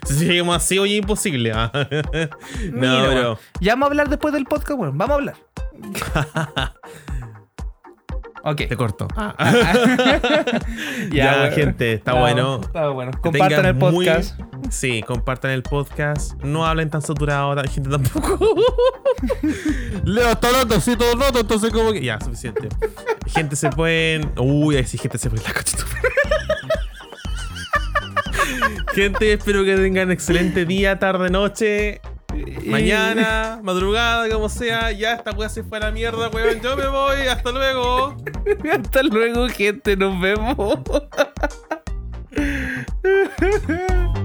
si seguimos así, oye, imposible. ah. no, Mira, pero. Ya vamos a hablar después del podcast, bueno, vamos a hablar. ok. Te corto. Ya, ya, bueno. gente, está Ah, bueno. Está bueno. Compartan el muy- podcast. Sí, compartan el podcast. No hablen tan saturado, la gente tampoco. Leo está hablando así todo el rato, entonces como que. Ya, suficiente. gente se pueden. Uy, sí, gente se puede la Gente, espero que tengan excelente día, tarde, noche. Mañana, madrugada, como sea, ya esta weá se fue la mierda, weón. Yo me voy, hasta luego. hasta luego, gente, nos vemos.